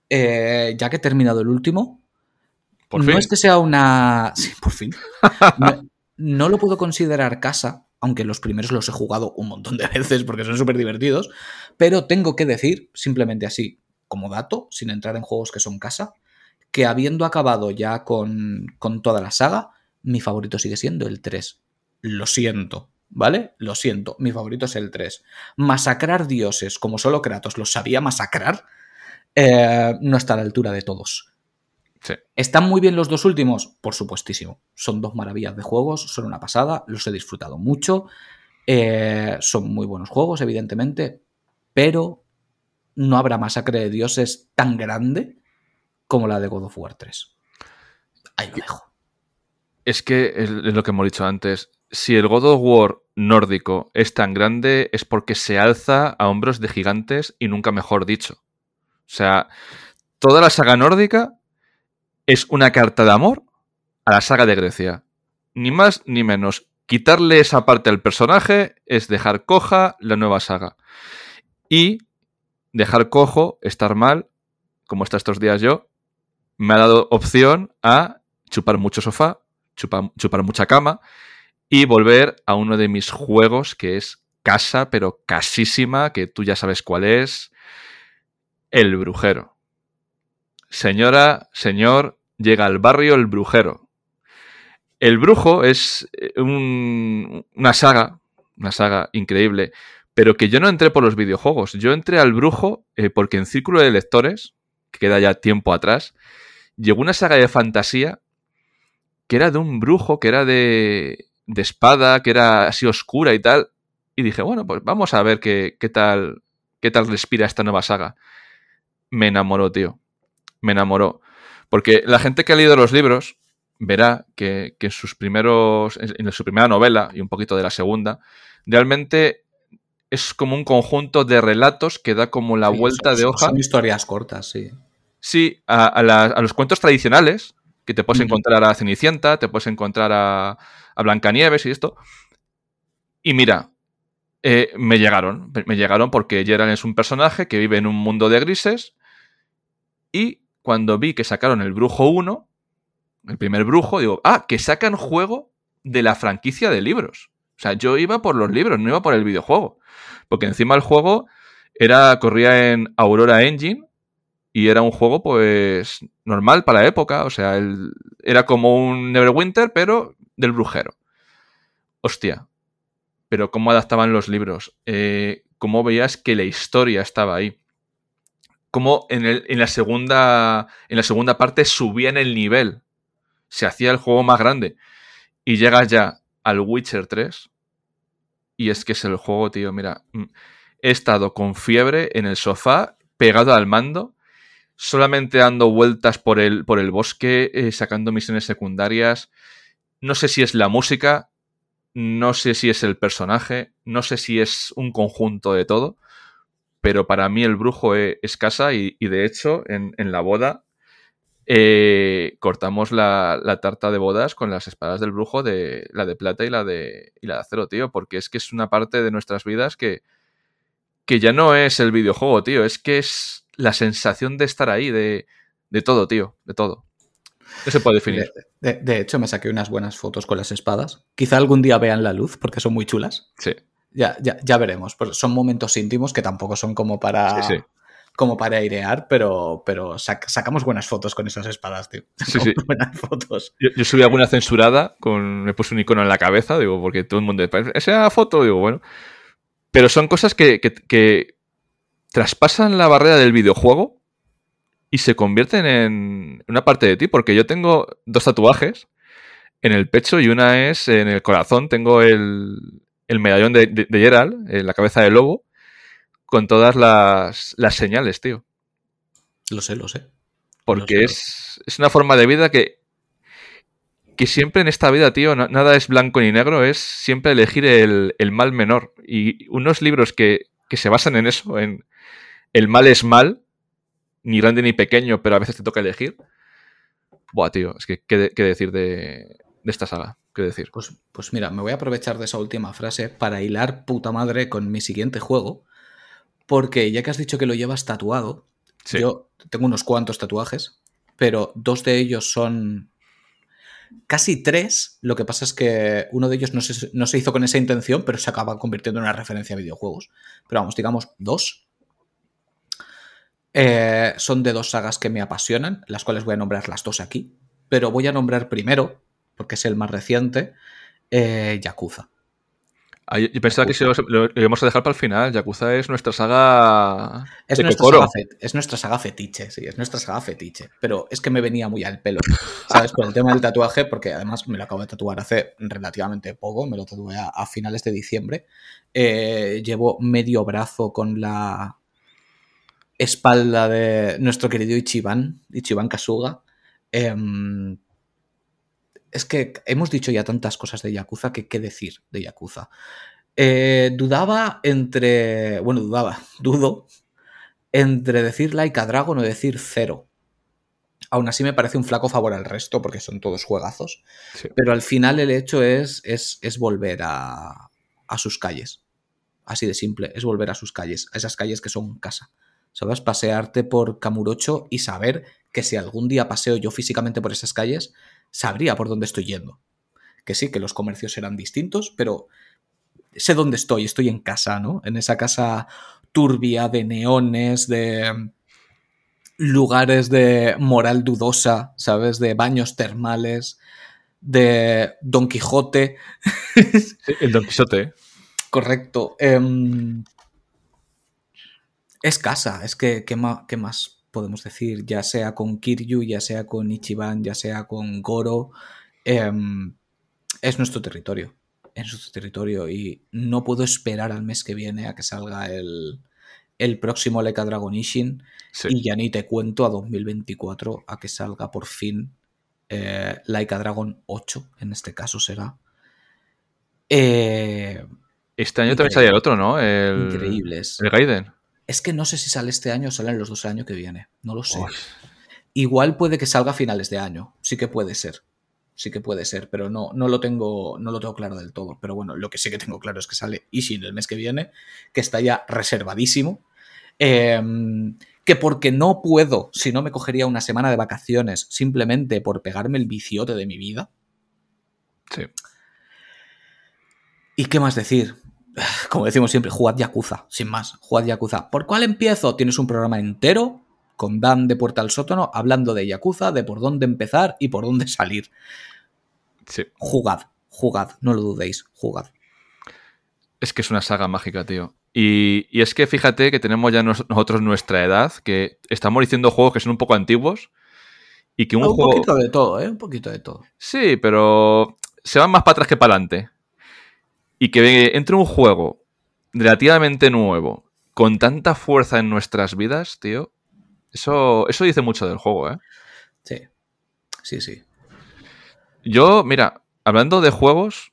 eh, ya que he terminado el último, por no fin. es que sea una... Sí, por fin. no, no, lo puedo considerar casa, aunque los primeros los he jugado un montón de veces porque son súper divertidos, pero tengo que decir, simplemente así, como dato, sin entrar en juegos que son casa, que habiendo acabado ya con, con toda la saga, mi favorito sigue siendo el 3. Lo siento, ¿vale? Lo siento, mi favorito es el 3. Masacrar dioses como solo Kratos los sabía masacrar, eh, no está a la altura de todos. Sí. ¿Están muy bien los dos últimos? Por supuestísimo. Son dos maravillas de juegos, son una pasada, los he disfrutado mucho. Eh, son muy buenos juegos, evidentemente, pero no habrá masacre de dioses tan grande como la de God of War 3. Ahí lo dejo. Es que es lo que hemos dicho antes si el God of War nórdico es tan grande es porque se alza a hombros de gigantes y nunca mejor dicho. O sea, toda la saga nórdica es una carta de amor a la saga de Grecia. Ni más ni menos. Quitarle esa parte al personaje es dejar coja la nueva saga. Y dejar cojo, estar mal, como está estos días yo, me ha dado opción a chupar mucho sofá, chupar, chupar mucha cama y volver a uno de mis juegos que es casa, pero casísima, que tú ya sabes cuál es, El Brujero. Señora, señor, llega al barrio El Brujero. El Brujo es un, una saga, una saga increíble, pero que yo no entré por los videojuegos. Yo entré al Brujo eh, porque en Círculo de Lectores, que queda ya tiempo atrás, llegó una saga de fantasía que era de un brujo, que era de, de espada, que era así oscura y tal. Y dije, bueno, pues vamos a ver qué, qué, tal, qué tal respira esta nueva saga. Me enamoró, tío. Me enamoró. Porque la gente que ha leído los libros verá que, que en sus primeros. en su primera novela y un poquito de la segunda, realmente es como un conjunto de relatos que da como la Sí, vuelta son, de hoja. Son historias cortas, sí. Sí, a, a, la- a los cuentos tradicionales, que te puedes encontrar a Cenicienta, te puedes encontrar a, a Blancanieves y esto. Y mira, eh, me llegaron, me llegaron porque Geralt es un personaje que vive en un mundo de grises y cuando vi que sacaron el Brujo 1, el primer Brujo, digo, ah, que sacan juego de la franquicia de libros. O sea, yo iba por los libros, no iba por el videojuego. Porque encima el juego era, corría en Aurora Engine Y era un juego, pues, normal para la época. O sea, era como un Neverwinter, pero del brujero. Hostia. Pero cómo adaptaban los libros. Eh, cómo veías que la historia estaba ahí. Cómo en, en, la segunda, en la segunda parte subían el nivel. Se hacía el juego más grande. Y llegas ya al Witcher 3. Y es que es el juego, tío. Mira, mm, he estado con fiebre en el sofá, pegado al mando solamente dando vueltas por el, por el bosque, eh, sacando misiones secundarias. No sé si es la música, no sé si es el personaje, no sé si es un conjunto de todo, pero para mí el brujo e, es, casa y, de hecho en, la boda eh, cortamos la, tarta de bodas con las espadas del brujo, de la de plata y la de, y la de acero, tío, porque es que es una parte de nuestras vidas que, que ya no es el videojuego, tío, es que es la sensación de estar ahí, de, todo, tío, de todo. No se puede definir. De, hecho, me saqué unas buenas fotos con las espadas. Quizá algún día vean la luz porque son muy chulas. Sí. Ya, ya, ya veremos. Pues son momentos íntimos que tampoco son como para. Como para airear, pero, pero sacamos buenas fotos con esas espadas, tío. Sí, sí. Buenas fotos. Yo, subí alguna censurada, con, me puse un icono en la cabeza, digo, porque todo el mundo. Esa foto, digo, bueno. Pero son cosas que traspasan la barrera del videojuego y se convierten en una parte de ti, porque yo tengo dos tatuajes en el pecho y una es en el corazón. Tengo el, medallón de, de, Gerald en la cabeza del lobo con todas las, señales, tío. Lo sé, lo sé. Porque Es, una forma de vida que, que siempre en esta vida, tío, nada es blanco ni negro, es siempre elegir el, mal menor. Y unos libros que, que se basan en eso, en, el mal es mal, ni grande ni pequeño, pero a veces te toca elegir. Buah, tío, es que qué, decir de, esta saga, qué decir. Pues, pues mira, me voy a aprovechar de esa última frase para hilar puta madre con mi siguiente juego, porque ya que has dicho que lo llevas tatuado, yo tengo unos cuantos tatuajes, pero dos de ellos son casi tres. Lo que pasa es que uno de ellos no se, no se, hizo con esa intención, pero se acaba convirtiendo en una referencia a videojuegos. Pero vamos, digamos, dos. Eh, son de dos sagas que me apasionan, las cuales voy a nombrar las dos aquí, pero voy a nombrar primero, porque es el más reciente, eh, Yakuza. Ah, yo pensaba que lo, íbamos a dejar para el final. Yakuza es nuestra saga. Es, nuestra saga, es nuestra saga fetiche, sí, es nuestra saga fetiche. Pero es que me venía muy al pelo, ¿sabes? Con el tema del tatuaje, porque además me lo acabo de tatuar hace relativamente poco, me lo tatué a, finales de diciembre. Eh, llevo medio brazo con la, espalda de nuestro querido Ichiban, Ichiban Kasuga. Em, es que hemos dicho ya tantas cosas de Yakuza que qué decir de Yakuza. Eh, dudaba entre. Bueno, dudaba, dudo entre decir Like a Dragon o decir cero. Aún así me parece un flaco favor al resto porque son todos juegazos. Pero al final el hecho es, es, es volver a, a sus calles. Así de simple, es volver a sus calles, a esas calles que son casa. ¿sabes? Pasearte por Camurocho y saber que si algún día paseo yo físicamente por esas calles, sabría por dónde estoy yendo. Que sí, que los comercios serán distintos, pero sé dónde estoy, estoy en casa, ¿no? En esa casa turbia de neones, de lugares de moral dudosa, ¿sabes? De baños termales, de Don Quijote. el Don Quijote. Correcto. Em, es casa, es que ¿qué más, podemos decir? Ya sea con Kiryu, ya sea con Ichiban, ya sea con Goro, em, es nuestro territorio. Es nuestro territorio y no puedo esperar al mes que viene a que salga el, el próximo Leka Dragon Ishin y ya ni te cuento a 2024 a que salga por fin eh, Laika Dragon 8, en este caso será. Eh, este año también sale el otro, ¿no? El, increíbles. El Gaiden. Es que no sé si sale este año o salen los dos años que viene. No lo sé. Igual puede que salga a finales de año. Sí que puede ser. Sí que puede ser, pero no, no, lo tengo, no lo tengo claro del todo. Pero bueno, lo que sí que tengo claro es que sale Ishin el mes que viene, que está ya reservadísimo. Em, que porque no puedo, si no me cogería una semana de vacaciones simplemente por pegarme el viciote de mi vida. Sí. ¿Y qué más decir? Como decimos siempre, jugad Yakuza, sin más, jugad Yakuza. ¿Por cuál empiezo? Tienes un programa entero con Dan de puerta al sótano hablando de Yakuza, de por dónde empezar y por dónde salir. Sí. Jugad, jugad, no lo dudéis, jugad. Es que es una saga mágica, tío. Y, y es que fíjate que tenemos ya nos- nosotros nuestra edad, que estamos diciendo juegos que son un poco antiguos y que un, un juego... poquito de todo, ¿eh? Un poquito de todo. Sí, pero se van más para atrás que para adelante. Y que entre un juego relativamente nuevo, con tanta fuerza en nuestras vidas, tío, eso, eso dice mucho del juego, ¿eh? Sí, sí, sí. Yo, mira, hablando de juegos,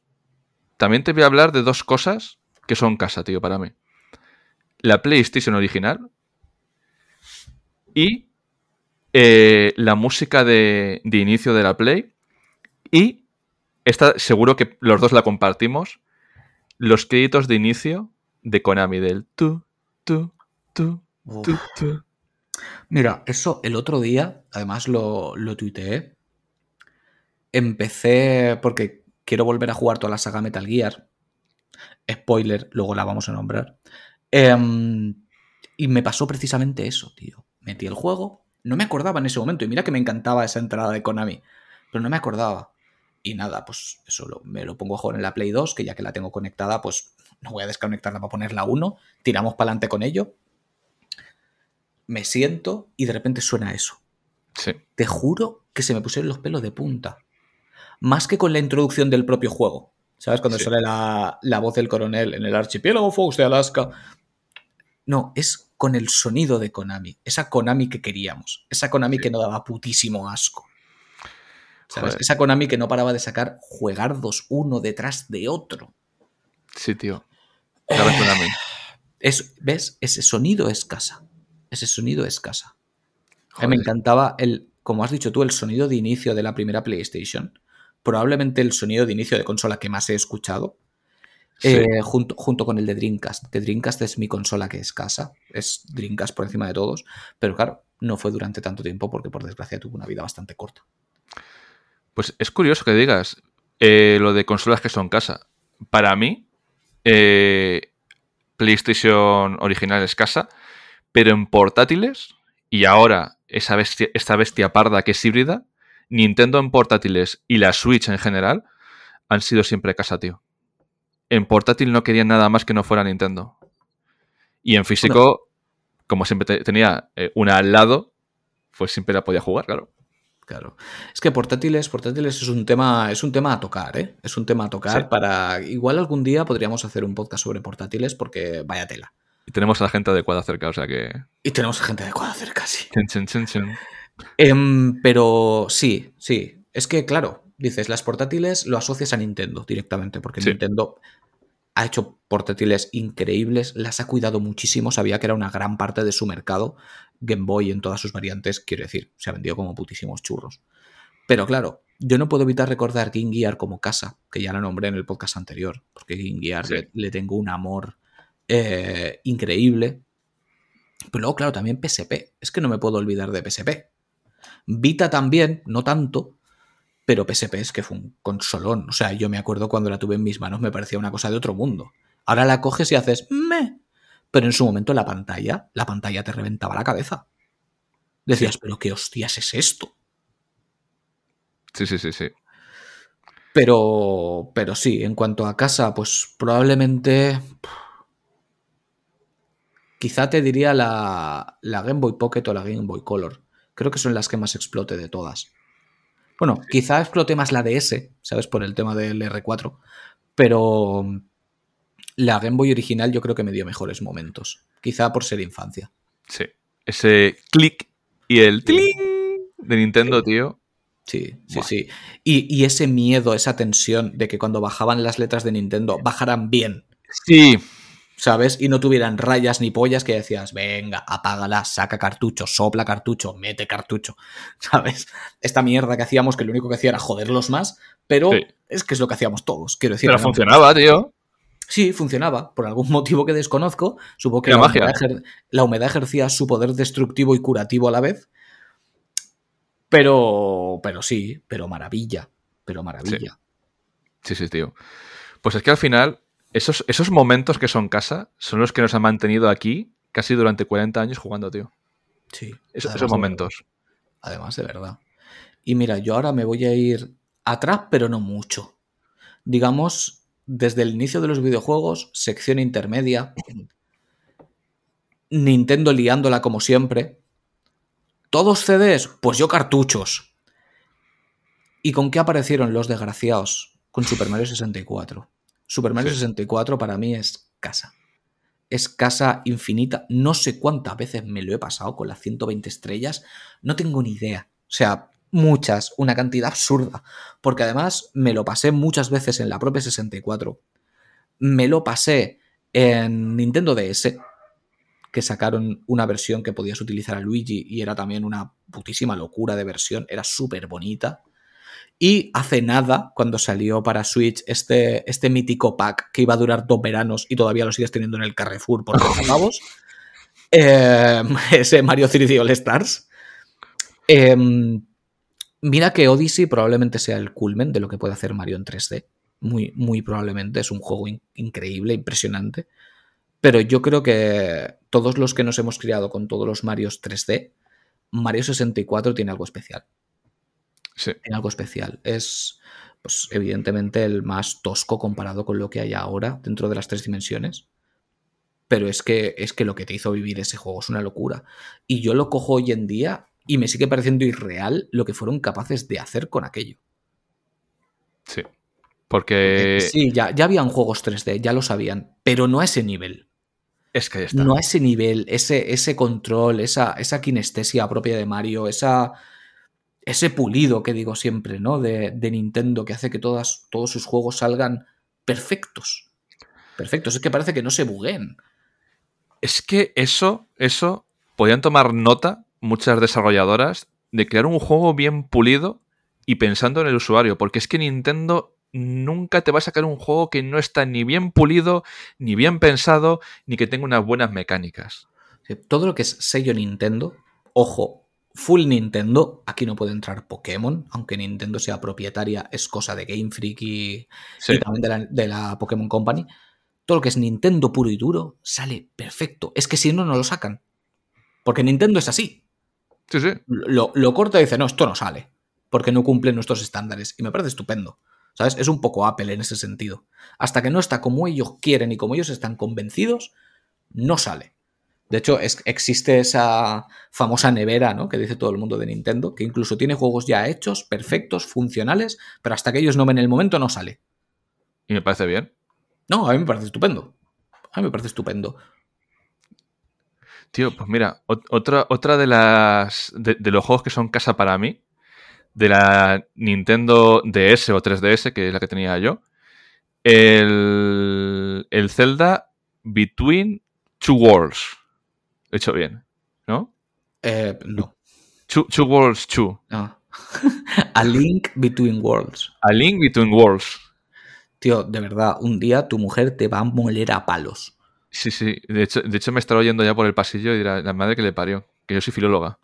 también te voy a hablar de dos cosas que son casa, tío, para mí. La PlayStation original y eh, la música de, de inicio de la Play. Y esta seguro que los dos la compartimos. Los créditos de inicio de Konami del tu, tu, tu, Uf. tu, tu. Mira, eso el otro día, además lo, lo tuiteé. Empecé porque quiero volver a jugar toda la saga Metal Gear. Spoiler, luego la vamos a nombrar. Em, y me pasó precisamente eso, tío. Metí el juego, no me acordaba en ese momento. Y mira que me encantaba esa entrada de Konami, pero no me acordaba. Y nada, pues eso lo- me lo pongo a jugar en la Play 2, que ya que la tengo conectada, pues no voy a desconectarla para ponerla 1. Tiramos para adelante con ello. Me siento y de repente suena eso. Sí, Te juro que se me pusieron los pelos de punta. Más que con la introducción del propio juego. ¿Sabes? Cuando Sí. sale la, la voz del coronel en el archipiélago Fox de Alaska. No, es con el sonido de Konami. Esa Konami que queríamos. Esa Konami Sí. que no daba putísimo asco. ¿Sabes? Joder. Esa Konami que no paraba de sacar juegardos uno detrás de otro. sí, tío. Es, ¿Ves? Ese sonido es casa. Ese sonido es casa. A mí me encantaba el, como has dicho tú, el sonido de inicio de la primera PlayStation. Probablemente el sonido de inicio de consola que más he escuchado. Sí. eh, junto, junto con el de Dreamcast. Que Dreamcast es mi consola que es casa. Es Dreamcast por encima de todos. Pero claro, no fue durante tanto tiempo porque por desgracia tuvo una vida bastante corta. Pues es curioso que digas eh, lo de consolas que son casa. Para mí, eh, PlayStation original es casa, pero en portátiles, y ahora esa bestia, esta bestia parda que es híbrida, Nintendo en portátiles y la Switch en general han sido siempre casa, tío. En portátil no querían nada más que no fuera Nintendo. Y en físico, como siempre te- tenía eh, una al lado, pues siempre la podía jugar, claro. Claro. Es que portátiles, portátiles es un tema, es un tema a tocar, ¿eh? Es un tema a tocar Sí. para. Igual algún día podríamos hacer un podcast sobre portátiles porque vaya tela. Y tenemos a la gente adecuada cerca, o sea que. Y tenemos a gente adecuada cerca, sí. Em, pero sí, sí. Es que, claro, dices, las portátiles lo asocias a Nintendo directamente, porque Sí. Nintendo ha hecho portátiles increíbles, las ha cuidado muchísimo, sabía que era una gran parte de su mercado. Game Boy en todas sus variantes, quiero decir, se ha vendido como putísimos churros. Pero claro, yo no puedo evitar recordar Game Gear como casa, que ya la nombré en el podcast anterior, porque Game Gear Sí. le, le tengo un amor eh, increíble. Pero luego, claro, también PSP. Es que no me puedo olvidar de PSP. Vita también, no tanto, pero PSP es que fue un consolón. O sea, yo me acuerdo cuando la tuve en mis manos me parecía una cosa de otro mundo. Ahora la coges y haces me. Pero en su momento la pantalla, la pantalla te reventaba la cabeza. Decías, Sí. pero qué hostias es esto. Sí, sí, sí, sí. Pero, pero sí, en cuanto a casa, pues probablemente. Quizá te diría la, la Game Boy Pocket o la Game Boy Color. Creo que son las que más explote de todas. Bueno, quizá explote más la DS, ¿sabes? Por el tema del R4. Pero la Game Boy original yo creo que me dio mejores momentos. Quizá por ser infancia. Sí. Ese clic y el tling de Nintendo, tío. Sí, sí, Buah. sí. Y, y ese miedo, esa tensión de que cuando bajaban las letras de Nintendo bajaran bien. Sí, ¿sabes? Y no tuvieran rayas ni pollas que decías, venga, apágala, saca cartucho, sopla cartucho, mete cartucho, ¿sabes? Esta mierda que hacíamos que lo único que hacía era joderlos más, pero Sí. es que es lo que hacíamos todos, quiero decir. pero funcionaba, tío. Sí, funcionaba, por algún motivo que desconozco, supongo que la magia. humedad, ejer- la humedad ejercía su poder destructivo y curativo a la vez, pero, pero sí, pero maravilla, pero maravilla. Sí, sí, tío. Pues es que al final, esos, esos momentos que son casa son los que nos han mantenido aquí casi durante 40 años jugando, tío. Sí. Esos, momentos. Además, de verdad. Y mira, yo ahora me voy a ir atrás, pero no mucho. Digamos, desde el inicio de los videojuegos, sección intermedia. Nintendo liándola como siempre. ¿Todos CDs? Pues yo cartuchos. ¿Y con qué aparecieron los desgraciados? Con Super Mario 64. Super Mario Sí. 64 para mí es casa. Es casa infinita. No sé cuántas veces me lo he pasado con las 120 estrellas. No tengo ni idea. O sea, muchas, una cantidad absurda. Porque además me lo pasé muchas veces en la propia 64. Me lo pasé en Nintendo DS, que sacaron una versión que podías utilizar a Luigi y era también una putísima locura de versión. Era súper bonita. Y hace nada, cuando salió para Switch este, este mítico pack que iba a durar dos veranos y todavía lo sigues teniendo en el Carrefour por 30 pavos, eh, ese Mario 3D All Stars. eh, mira que Odyssey probablemente sea el culmen de lo que puede hacer Mario en 3D. Muy, muy probablemente. Es un juego in- increíble, impresionante. Pero yo creo que todos los que nos hemos criado con todos los Marios 3D, Mario 64 tiene algo especial Sí. tiene algo especial. Es, pues, evidentemente, el más tosco comparado con lo que hay ahora dentro de las tres dimensiones. Pero es que, es que lo que te hizo vivir ese juego es una locura. Y yo lo cojo hoy en día y me sigue pareciendo irreal lo que fueron capaces de hacer con aquello. Sí. Porque sí, ya, ya habían juegos 3D, ya lo sabían, pero no a ese nivel. es que ahí está. No a ese nivel, ese, ese control, esa, esa kinestesia propia de Mario, esa, ese pulido que digo siempre, ¿no? De, de Nintendo que hace que todas, todos sus juegos salgan perfectos. Perfectos, es que parece que no se bugueen. Es que eso, eso, podían tomar nota muchas desarrolladoras de crear un juego bien pulido y pensando en el usuario, porque es que Nintendo nunca te va a sacar un juego que no está ni bien pulido, ni bien pensado, ni que tenga unas buenas mecánicas. Todo lo que es sello Nintendo, ojo, full Nintendo, aquí no puede entrar Pokémon, aunque Nintendo sea propietaria, es cosa de Game Freak y, Sí, y también de la, de la Pokémon Company. Todo lo que es Nintendo puro y duro sale perfecto. Es que si no, no lo sacan. Porque Nintendo es así. Sí, sí. Lo, lo corta y dice, no, esto no sale. Porque no cumple nuestros estándares. Y me parece estupendo. ¿Sabes? Es un poco Apple en ese sentido. Hasta que no está como ellos quieren y como ellos están convencidos, no sale. De hecho, es- existe esa famosa nevera, ¿no? Que dice todo el mundo de Nintendo, que incluso tiene juegos ya hechos, perfectos, funcionales, pero hasta que ellos no ven el momento no sale. Y me parece bien. No, a mí me parece estupendo. A mí me parece estupendo. Tío, pues mira, ot- otra, otra de las. De, de los juegos que son casa para mí, de la Nintendo DS o 3DS, que es la que tenía yo, el, el Zelda Between Two Worlds. He hecho bien, ¿no? Eh, no. Two, Two Worlds 2. Ah. A Link Between Worlds. A Link Between Worlds. Tío, de verdad, un día tu mujer te va a moler a palos. Sí, sí. De hecho, de hecho me estará oyendo ya por el pasillo y dirá, la madre que le parió, que yo soy filóloga.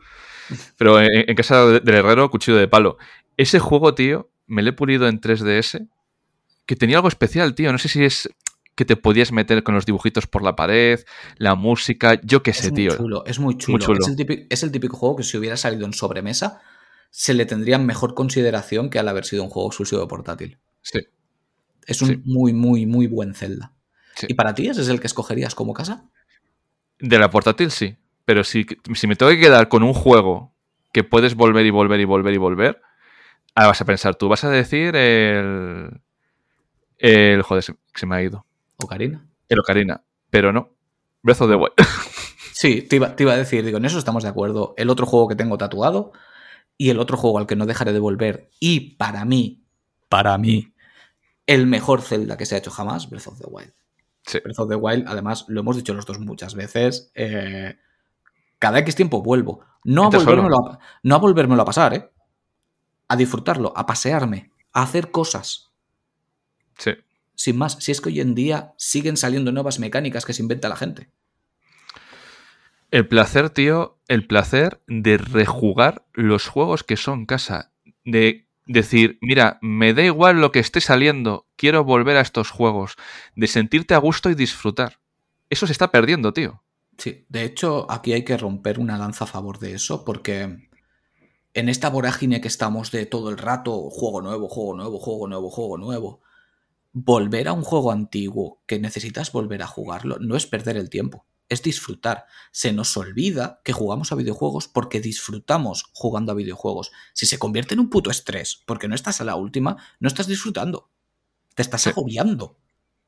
Pero en, en casa de- del herrero, cuchillo de palo. Ese juego, tío, me lo he pulido en 3DS, que tenía algo especial, tío. No sé si es que te podías meter con los dibujitos por la pared, la música, yo qué sé, es muy tío. chulo, es muy chulo. chulo. Es, el típico, es el típico juego que si hubiera salido en sobremesa, se le tendría mejor consideración que al haber sido un juego exclusivo de portátil. Sí, Es un Sí. muy, muy, muy buen Zelda. Sí. ¿Y para ti ese es el que escogerías como casa? De la portátil sí. Pero si, si me tengo que quedar con un juego que puedes volver y volver y volver y volver, ahora vas a pensar tú, vas a decir el. El. Joder, se, se me ha ido. ¿Ocarina? El Ocarina. Pero no. Breath of the Wild. Sí, te iba, te iba a decir, digo, en eso estamos de acuerdo. El otro juego que tengo tatuado y el otro juego al que no dejaré de volver. Y para mí, para mí, el mejor Zelda que se ha hecho jamás, Breath of the Wild. Sí. Breath of the Wild, además, lo hemos dicho los dos muchas veces. eh, cada X tiempo vuelvo. No a, volvérmelo a, no a volvérmelo a pasar, ¿eh? A disfrutarlo, a pasearme, a hacer cosas. Sí. Sin más, si es que hoy en día siguen saliendo nuevas mecánicas que se inventa la gente. El placer, tío, el placer de rejugar los juegos que son casa. De decir, mira, me da igual lo que esté saliendo, quiero volver a estos juegos. De sentirte a gusto y disfrutar. Eso se está perdiendo, tío. Sí, de hecho, aquí hay que romper una lanza a favor de eso, porque en esta vorágine que estamos de todo el rato, juego nuevo, juego nuevo, juego nuevo, juego nuevo, volver a un juego antiguo que necesitas volver a jugarlo no es perder el tiempo, es disfrutar. Se nos olvida que jugamos a videojuegos porque disfrutamos jugando a videojuegos. Si se convierte en un puto estrés porque no estás a la última, no estás disfrutando. Te estás agobiando.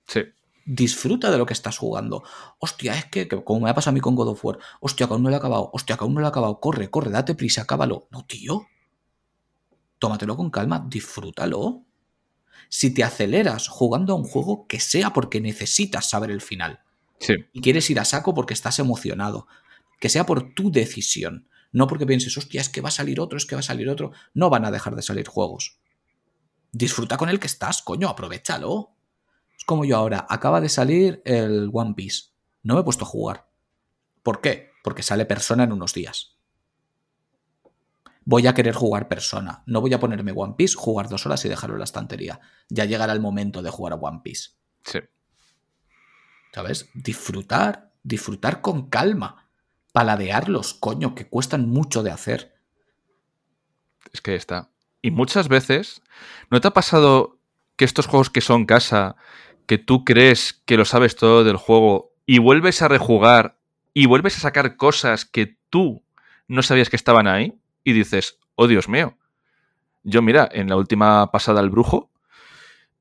Sí. Disfruta de lo que estás jugando. Hostia, es que, como me ha pasado a mí con God of War, hostia, que aún no lo he acabado, hostia, que aún no lo he acabado, corre, corre, date prisa, acábalo. No, tío. Tómatelo con calma, disfrútalo. Si te aceleras jugando a un juego, que sea porque necesitas saber el final. Sí. Y quieres ir a saco porque estás emocionado. Que sea por tu decisión. No porque pienses, hostia, es que va a salir otro, es que va a salir otro. No van a dejar de salir juegos. Disfruta con el que estás, coño, aprovechalo. Es como yo ahora, acaba de salir el One Piece. No me he puesto a jugar. ¿Por qué? Porque sale persona en unos días. Voy a querer jugar persona. No voy a ponerme One Piece, jugar dos horas y dejarlo en la estantería. Ya llegará el momento de jugar a One Piece. Sí. ¿Sabes? Disfrutar, disfrutar con calma. Paladearlos, coño, que cuestan mucho de hacer. Es que está. Y muchas veces, ¿no te ha pasado que estos juegos que son casa, que tú crees que lo sabes todo del juego y vuelves a rejugar y vuelves a sacar cosas que tú no sabías que estaban ahí y dices, oh Dios mío. Yo mira, en la última pasada al brujo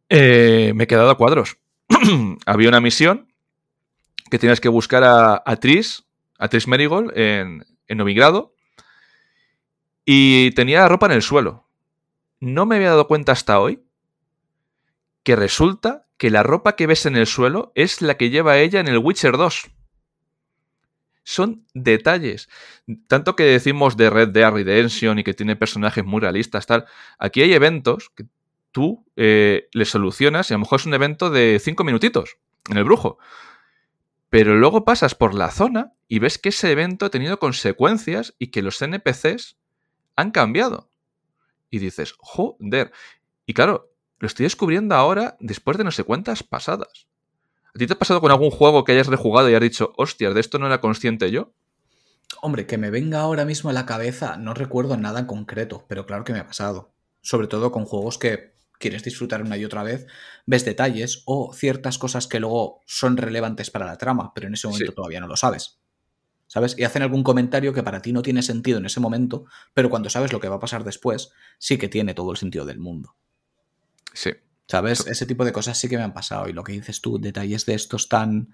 eh, me he quedado a cuadros. Había una misión que tienes que buscar a, a Tris, a Tris Merigold en, en Novigrado y tenía ropa en el suelo. No me había dado cuenta hasta hoy que resulta que la ropa que ves en el suelo es la que lleva ella en el Witcher 2. Son detalles. Tanto que decimos de Red Dead Redemption y que tiene personajes muy realistas, tal. Aquí hay eventos que tú eh, le solucionas y a lo mejor es un evento de 5 minutitos en el brujo. Pero luego pasas por la zona y ves que ese evento ha tenido consecuencias y que los NPCs han cambiado. Y dices, joder. Y claro, lo estoy descubriendo ahora después de no sé cuántas pasadas. ¿A ti te ha pasado con algún juego que hayas rejugado y has dicho, hostias, de esto no era consciente yo? Hombre, que me venga ahora mismo a la cabeza, no recuerdo nada en concreto, pero claro que me ha pasado. Sobre todo con juegos que quieres disfrutar una y otra vez, ves detalles o ciertas cosas que luego son relevantes para la trama, pero en ese momento Sí. todavía no lo sabes. ¿Sabes? Y hacen algún comentario que para ti no tiene sentido en ese momento, pero cuando sabes lo que va a pasar después, sí que tiene todo el sentido del mundo. Sí. ¿Sabes? Ese tipo de cosas sí que me han pasado. Y lo que dices tú, detalles de estos tan.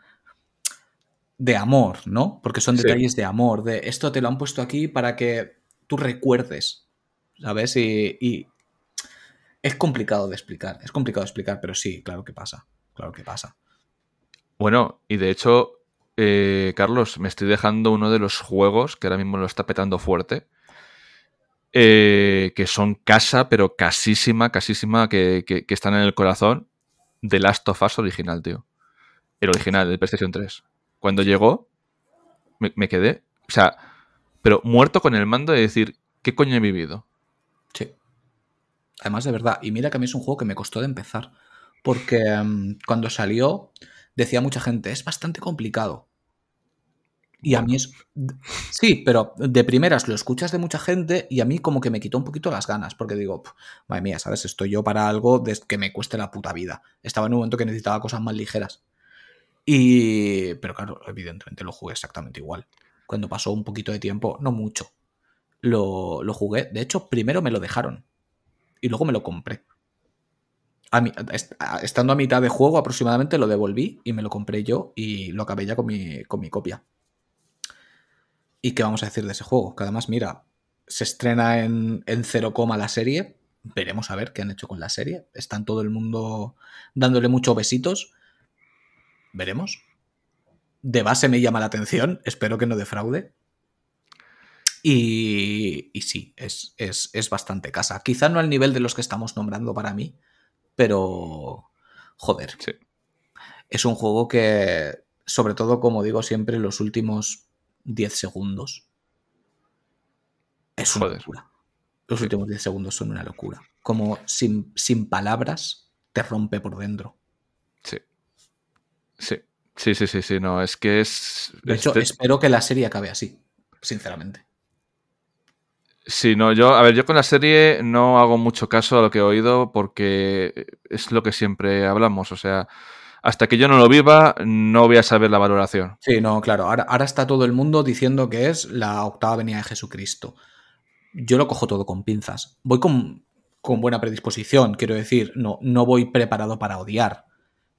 de amor, ¿no? Porque son Sí. detalles de amor. De esto te lo han puesto aquí para que tú recuerdes. ¿Sabes? Y, y es complicado de explicar. Es complicado de explicar, pero sí, claro que pasa. Claro que pasa. Bueno, y de hecho, eh, Carlos, me estoy dejando uno de los juegos que ahora mismo lo está petando fuerte. eh, que son casa, pero casísima, casísima, que, están en el corazón. The Last of Us original, tío. El original, el PlayStation 3. Cuando llegó, me, me quedé. O sea, pero muerto con el mando de decir, ¿qué coño he vivido? Además, de verdad. Y mira que a mí es un juego que me costó de empezar. Porque mm, cuando salió, decía mucha gente, es bastante complicado. Y a mí es. Sí, pero de primeras lo escuchas de mucha gente y a mí como que me quitó un poquito las ganas, porque digo, "Pf, madre mía, ¿sabes? Estoy yo para algo que me cueste la puta vida. Estaba en un momento que necesitaba cosas más ligeras. Y. Pero claro, evidentemente lo jugué exactamente igual. Cuando pasó un poquito de tiempo, no mucho, lo, lo jugué. De hecho, primero me lo dejaron y luego me lo compré. A estando a mitad de juego aproximadamente lo devolví y me lo compré yo y lo acabé ya con mi, con mi copia. ¿Y qué vamos a decir de ese juego? Que además, mira, se estrena en, en 0, la serie. Veremos a ver qué han hecho con la serie. Están todo el mundo dándole muchos besitos. Veremos. De base me llama la atención. Espero que no defraude. Y, y sí, es, es, es bastante casa. Quizá no al nivel de los que estamos nombrando para mí, pero joder. Sí. Es un juego que, sobre todo, como digo siempre, los últimos 10 segundos es una Joder. locura. Los Sí. últimos 10 segundos son una locura. Como sin, sin palabras te rompe por dentro. Sí. Sí. Sí, sí, sí, sí, no, es que es... De hecho, este- espero que la serie acabe así, sinceramente. Sí, no, yo, a ver, yo con la serie no hago mucho caso a lo que he oído porque es lo que siempre hablamos, o sea, hasta que yo no lo viva no voy a saber la valoración. Sí, no, claro. Ahora, está todo el mundo diciendo que es la octava venida de Jesucristo. Yo lo cojo todo con pinzas. Voy con, con buena predisposición, quiero decir. No, no voy preparado para odiar.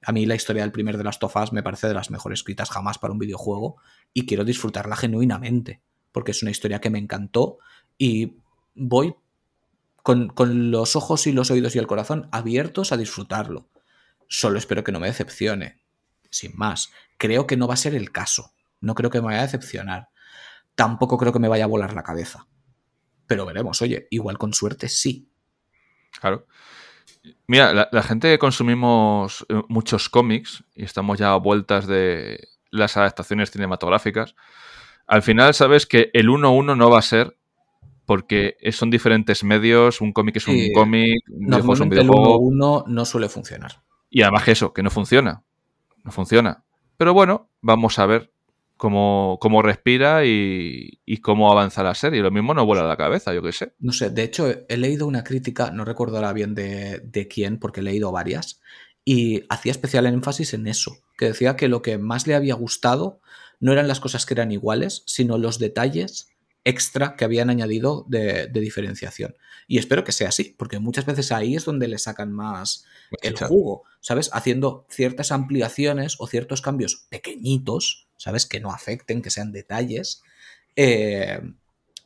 A mí la historia del primer de las tofas me parece de las mejores escritas jamás para un videojuego y quiero disfrutarla genuinamente, porque es una historia que me encantó y voy con, con los ojos y los oídos y el corazón abiertos a disfrutarlo. Solo espero que no me decepcione. Sin más, creo que no va a ser el caso. No creo que me vaya a decepcionar. Tampoco creo que me vaya a volar la cabeza. Pero veremos, oye, igual con suerte sí. Claro. Mira, la, la gente que consumimos eh, muchos cómics y estamos ya a vueltas de las adaptaciones cinematográficas, al final sabes que el 1-1 no va a ser porque son diferentes medios, un cómic es un Sí, cómic, un videojuego es un Normalmente el videojuego, 1-1 no suele funcionar. y además que eso, que no funciona, no funciona. Pero bueno, vamos a ver cómo, cómo respira y, y cómo avanza la serie. Lo mismo no vuela la cabeza, yo qué sé. No sé, de hecho he leído una crítica, no recuerdo ahora bien de, de quién, porque he leído varias, y hacía especial énfasis en eso, que decía que lo que más le había gustado no eran las cosas que eran iguales, sino los detalles extra que habían añadido de, de diferenciación. Y espero que sea así, porque muchas veces ahí es donde le sacan más el Chicha. jugo, ¿sabes? Haciendo ciertas ampliaciones o ciertos cambios pequeñitos, ¿sabes? Que no afecten, que sean detalles, eh,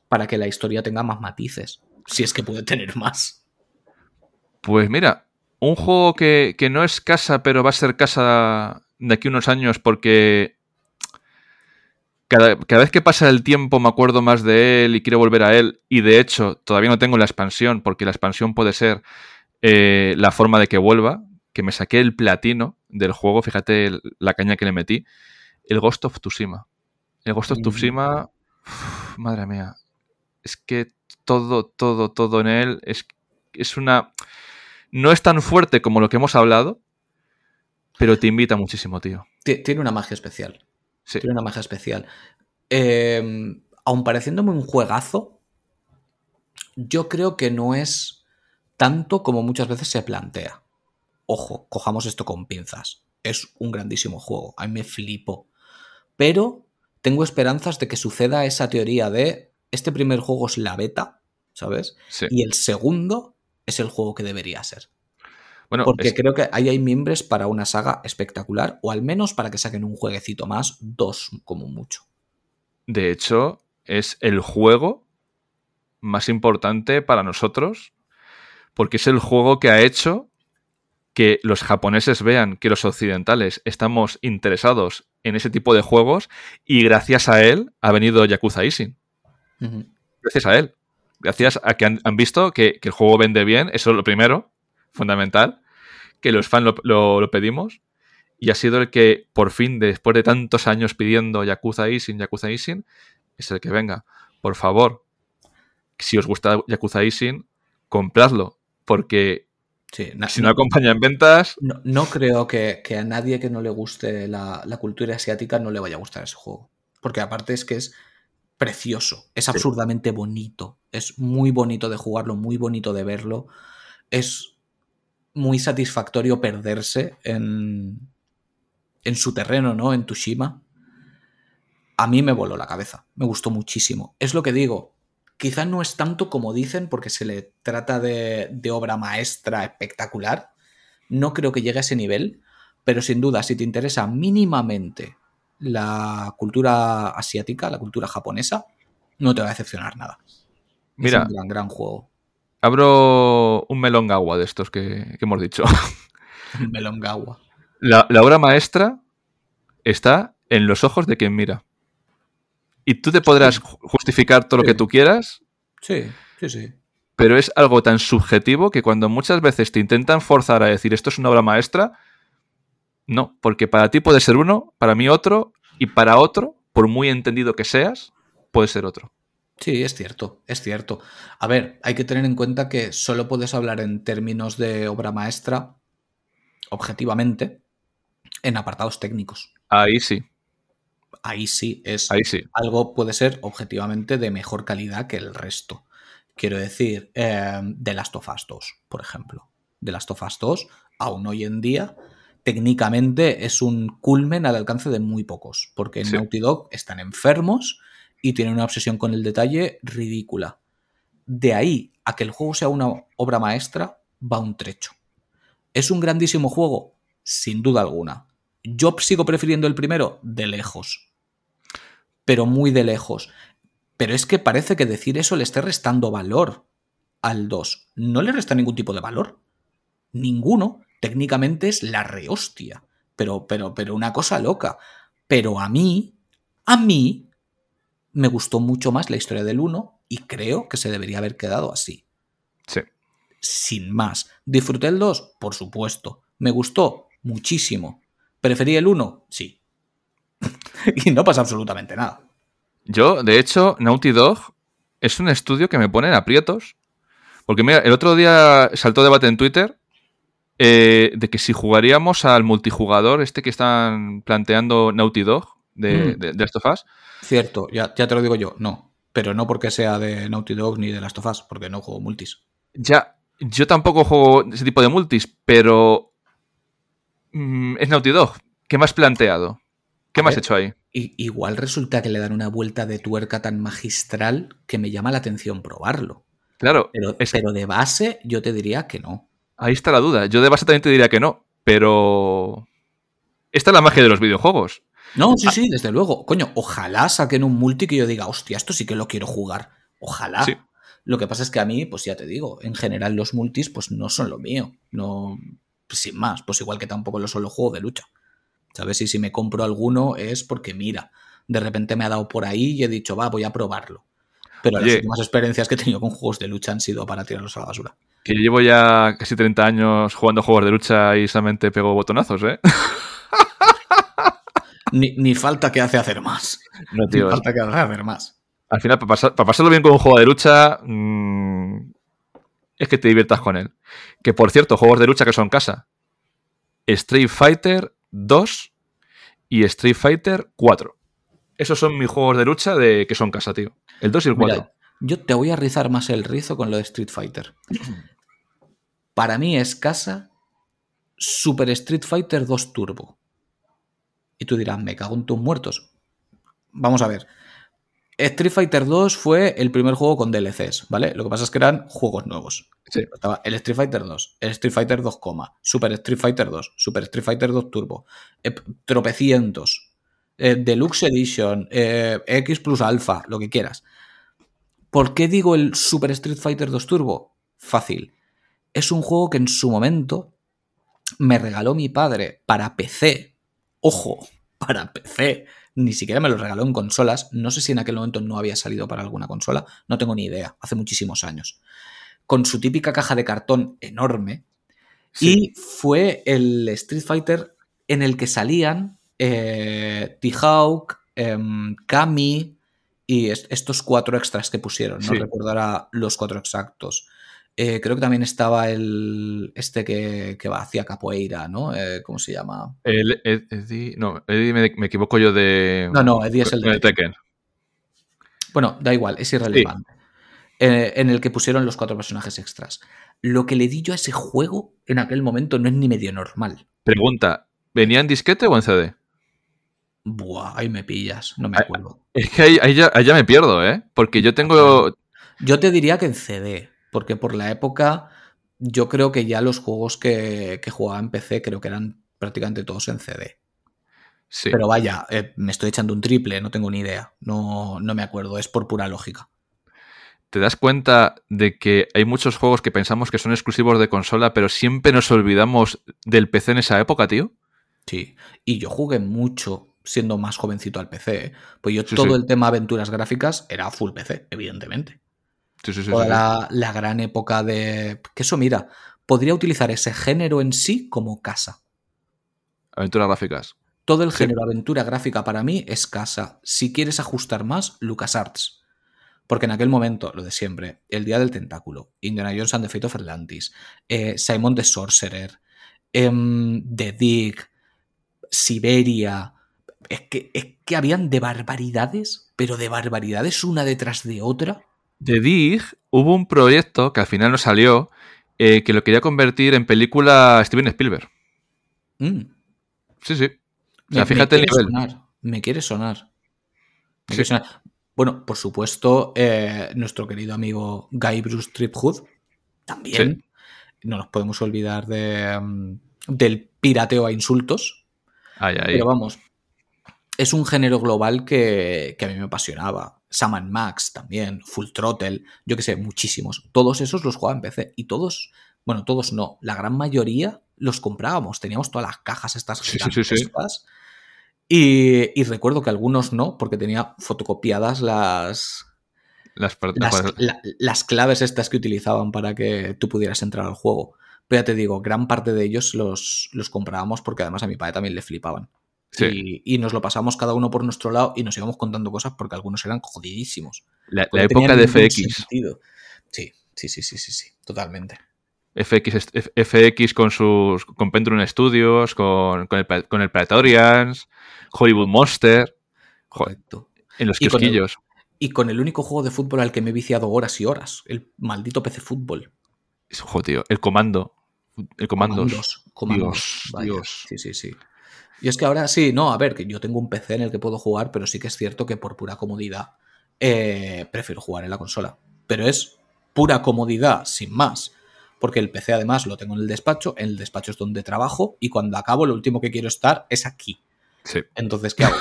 para que la historia tenga más matices, si es que puede tener más. Pues mira, un juego que, que no es casa, pero va a ser casa de aquí unos años porque cada, cada vez que pasa el tiempo me acuerdo más de él y quiero volver a él. Y de hecho, todavía no tengo la expansión, porque la expansión puede ser eh, la forma de que vuelva, que me saqué el platino del juego, fíjate el- la caña que le metí, el Ghost of Tsushima. El Ghost of Mm. Tsushima, uf, madre mía, es que todo, todo, todo en él es, es una... No es tan fuerte como lo que hemos hablado, pero te invita muchísimo, tío. Ti- Tiene una magia especial. Sí. Tiene una magia especial. Eh, aun pareciéndome un juegazo, yo creo que no es tanto como muchas veces se plantea. Ojo, cojamos esto con pinzas. Es un grandísimo juego. A mí me flipo. Pero tengo esperanzas de que suceda esa teoría de este primer juego es la beta, ¿sabes? Sí. Y el segundo es el juego que debería ser. Bueno, Porque es- creo que ahí hay miembros para una saga espectacular, o al menos para que saquen un jueguecito más, dos como mucho. de hecho, es el juego más importante para nosotros, porque es el juego que ha hecho que los japoneses vean que los occidentales estamos interesados en ese tipo de juegos y gracias a él ha venido Yakuza Isin. Gracias a él. Gracias a que han, han visto que, que el juego vende bien, eso es lo primero, fundamental, que los fans lo, lo- lo pedimos. Y ha sido el que, por fin, después de tantos años pidiendo Yakuza Isin, Yakuza Isin, es el que venga. Por favor, si os gusta Yakuza Isin, compradlo. Porque Sí, si no acompaña en ventas, no- no creo que, que a nadie que no le guste la, la cultura asiática no le vaya a gustar ese juego. Porque aparte es que es precioso, es absurdamente bonito, es muy bonito de jugarlo, muy bonito de verlo, es muy satisfactorio perderse en, en su terreno, ¿no? En Tushima. A mí me voló la cabeza, me gustó muchísimo. Es lo que digo, quizá no es tanto como dicen porque se le trata de, de obra maestra espectacular, no creo que llegue a ese nivel, pero sin duda, si te interesa mínimamente la cultura asiática, la cultura japonesa, no te va a decepcionar nada. Mira. Es un gran, gran juego. Abro un melón agua de estos que, que hemos dicho. Melongawa. La, la obra maestra está en los ojos de quien mira. Y tú te podrás ju- justificar todo lo que tú quieras, Sí, sí, sí. pero es algo tan subjetivo que cuando muchas veces te intentan forzar a decir esto es una obra maestra, no, porque para ti puede ser uno, para mí otro, y para otro, por muy entendido que seas, puede ser otro. Sí, es cierto, es cierto. A ver, hay que tener en cuenta que solo puedes hablar en términos de obra maestra, objetivamente, en apartados técnicos. Ahí sí. Ahí sí es Ahí sí. algo puede ser objetivamente de mejor calidad que el resto. Quiero decir, eh, The Last of Us 2, por ejemplo. The Last of Us 2, aún hoy en día, técnicamente es un culmen al alcance de muy pocos, porque en Sí. Naughty Dog están enfermos y tienen una obsesión con el detalle ridícula. De ahí a que el juego sea una obra maestra, va un trecho. ¿Es un grandísimo juego? Sin duda alguna. Yo sigo prefiriendo el primero de lejos. Pero muy de lejos. Pero es que parece que decir eso le esté restando valor al 2. No le resta ningún tipo de valor. Ninguno. Técnicamente es la rehostia. Pero, pero, pero una cosa loca. Pero a mí, a mí, me gustó mucho más la historia del 1 y creo que se debería haber quedado así. Sí. Sin más. ¿Disfruté el 2? Por supuesto. ¿Me gustó? Muchísimo. ¿Preferí el 1? Sí. y no pasa absolutamente nada. Yo, de hecho, Naughty Dog es un estudio que me pone en aprietos. Porque mira, el otro día saltó debate en Twitter eh, de que si jugaríamos al multijugador, este que están planteando Naughty Dog de, Mm. de, de Last of Us, Cierto, ya, ya te lo digo yo, no. Pero no porque sea de Naughty Dog ni de Last of Us, porque no juego multis. Ya, yo tampoco juego ese tipo de multis, pero mm, es Naughty Dog. ¿Qué me has planteado? ¿Qué A me has ver. hecho ahí? Y, igual resulta que le dan una vuelta de tuerca tan magistral que me llama la atención probarlo. Claro, Pero, es- pero de base yo te diría que no. ahí está la duda. Yo de base también te diría que no, pero esta es la magia de los videojuegos. No, Ah. sí, sí, desde luego. Coño, ojalá saquen un multi que yo diga, hostia, esto sí que lo quiero jugar. Ojalá. Sí. Lo que pasa es que a mí, pues ya te digo, en general los multis pues no son lo mío. No, pues, sin más, pues igual que tampoco lo son los juegos de lucha. ¿Sabes? Y si me compro alguno es porque, mira, de repente me ha dado por ahí y he dicho, va, voy a probarlo. Pero las últimas experiencias que he tenido con juegos de lucha han sido para tirarlos a la basura. Que yo llevo ya casi 30 años jugando juegos de lucha y solamente pego botonazos, ¿eh? Ni, ni falta que hace hacer más. No, Ni tío. falta que hace hacer más. Al final, para, pasar- para pasarlo bien con un juego de lucha, mm, es que te diviertas con él. Que por cierto, juegos de lucha que son casa. Street Fighter 2 y Street Fighter 4. Esos son mis juegos de lucha de que son casa, tío. El 2 y el 4. Mira, yo te voy a rizar más el rizo con lo de Street Fighter. Para mí es casa Super Street Fighter 2 Turbo. Y tú dirás, me cago en tus muertos. Vamos a ver. Street Fighter 2 fue el primer juego con DLCs, ¿vale? Lo que pasa es que eran juegos nuevos. Sí. Estaba el Street Fighter 2, el Street Fighter 2, Super Street Fighter 2, Super Street Fighter 2 Turbo, eh, tropecientos, eh, Deluxe Edition, eh, X plus Alpha, lo que quieras. ¿Por qué digo el Super Street Fighter 2 Turbo? Fácil. Es un juego que en su momento me regaló mi padre para PC. Ojo, para PC. Ni siquiera me lo regaló en consolas. No sé si en aquel momento no había salido para alguna consola. No tengo ni idea. Hace muchísimos años. Con su típica caja de cartón enorme. Sí. Y fue el Street Fighter en el que salían eh, T-Hawk, em, Kami y est- estos cuatro extras que pusieron. No Sí. ahora los cuatro exactos. Eh, creo que también estaba el este que, que va hacia capoeira, ¿no? Eh, ¿Cómo se llama? El Eddie. No, Eddie me, me equivoco yo de. No, no, Eddie es el de Tekken. Bueno, da igual, es irrelevante. Eh, en el que pusieron los cuatro personajes extras. Lo que le di yo a ese juego en aquel momento no es ni medio normal. Pregunta: ¿venía en disquete o en CD? Buah, ahí me pillas, no me acuerdo. Es que ahí, ahí ya, ahí ya me pierdo, ¿eh? Porque yo tengo. Yo te diría que en CD, porque por la época yo creo que ya los juegos que, que jugaba en PC creo que eran prácticamente todos en CD. Sí. Pero vaya, eh, me estoy echando un triple, no tengo ni idea. No, no me acuerdo, es por pura lógica. ¿Te das cuenta de que hay muchos juegos que pensamos que son exclusivos de consola, pero siempre nos olvidamos del PC en esa época, tío? Sí. Y yo jugué mucho siendo más jovencito al PC. ¿eh? Pues yo Sí, todo sí. el tema aventuras gráficas era full PC, evidentemente. Sí, sí, sí, Toda sí, sí. la, la gran época de... Que eso, mira, podría utilizar ese género en sí como casa. Aventuras gráficas. Todo el género aventura gráfica para mí es casa. Si quieres ajustar más, LucasArts. Porque en aquel momento, lo de siempre, El Día del Tentáculo, Indiana Jones and the Fate of Atlantis, eh, Simon the Sorcerer, em, The Dig, Siberia. Es que, es que habían de barbaridades, pero de barbaridades una detrás de otra. De Dig hubo un proyecto que al final no salió, eh, que lo quería convertir en película Steven Spielberg. Mm. Sí, sí. O Me- sea, me fíjate el quiere nivel. sonar, me quiere sonar. Me Sí. quiere sonar. Bueno, por supuesto, eh, nuestro querido amigo Guy Bruce Triphood también. No nos podemos olvidar de, mm, del pirateo a insultos. Ay, ay. Pero vamos, es un género global que, que a mí me apasionaba. Sam Max también, Full Throttle, yo que sé, muchísimos. Todos esos los jugaba en PC y todos, bueno, todos no, la gran mayoría los comprábamos. Teníamos todas las cajas estas Sí. Y, y recuerdo que algunos no, porque tenía fotocopiadas las, Las, par- las, las- la- las claves estas que utilizaban para que tú pudieras entrar al juego. Pero ya te digo, gran parte de ellos los, los comprábamos porque además a mi padre también le flipaban. Sí. Y, y nos lo pasamos cada uno por nuestro lado y nos íbamos contando cosas porque algunos eran jodidísimos. La, época de FX. Sí, sí, sí, sí, sí, sí, totalmente. FX, FX con sus con Pentrum Studios, con, con el, con el Praetorians, Hollywood Monster, Correcto. en los Y con el- kiosquillos. Y con el único juego de fútbol al que me he viciado horas y horas, el maldito PC Fútbol. Jo, tío, el comando. El comandos. Comandos. comandos, Dios. Dios. Sí, sí, sí. Y es que ahora sí, no, a ver, que yo tengo un PC en el que puedo jugar, pero sí que es cierto que por pura comodidad eh, prefiero jugar en la consola. Pero es pura comodidad, sin más. Porque el PC además lo tengo en el despacho, en el despacho es donde trabajo y cuando acabo lo último que quiero estar es aquí. Sí. Entonces, ¿qué hago?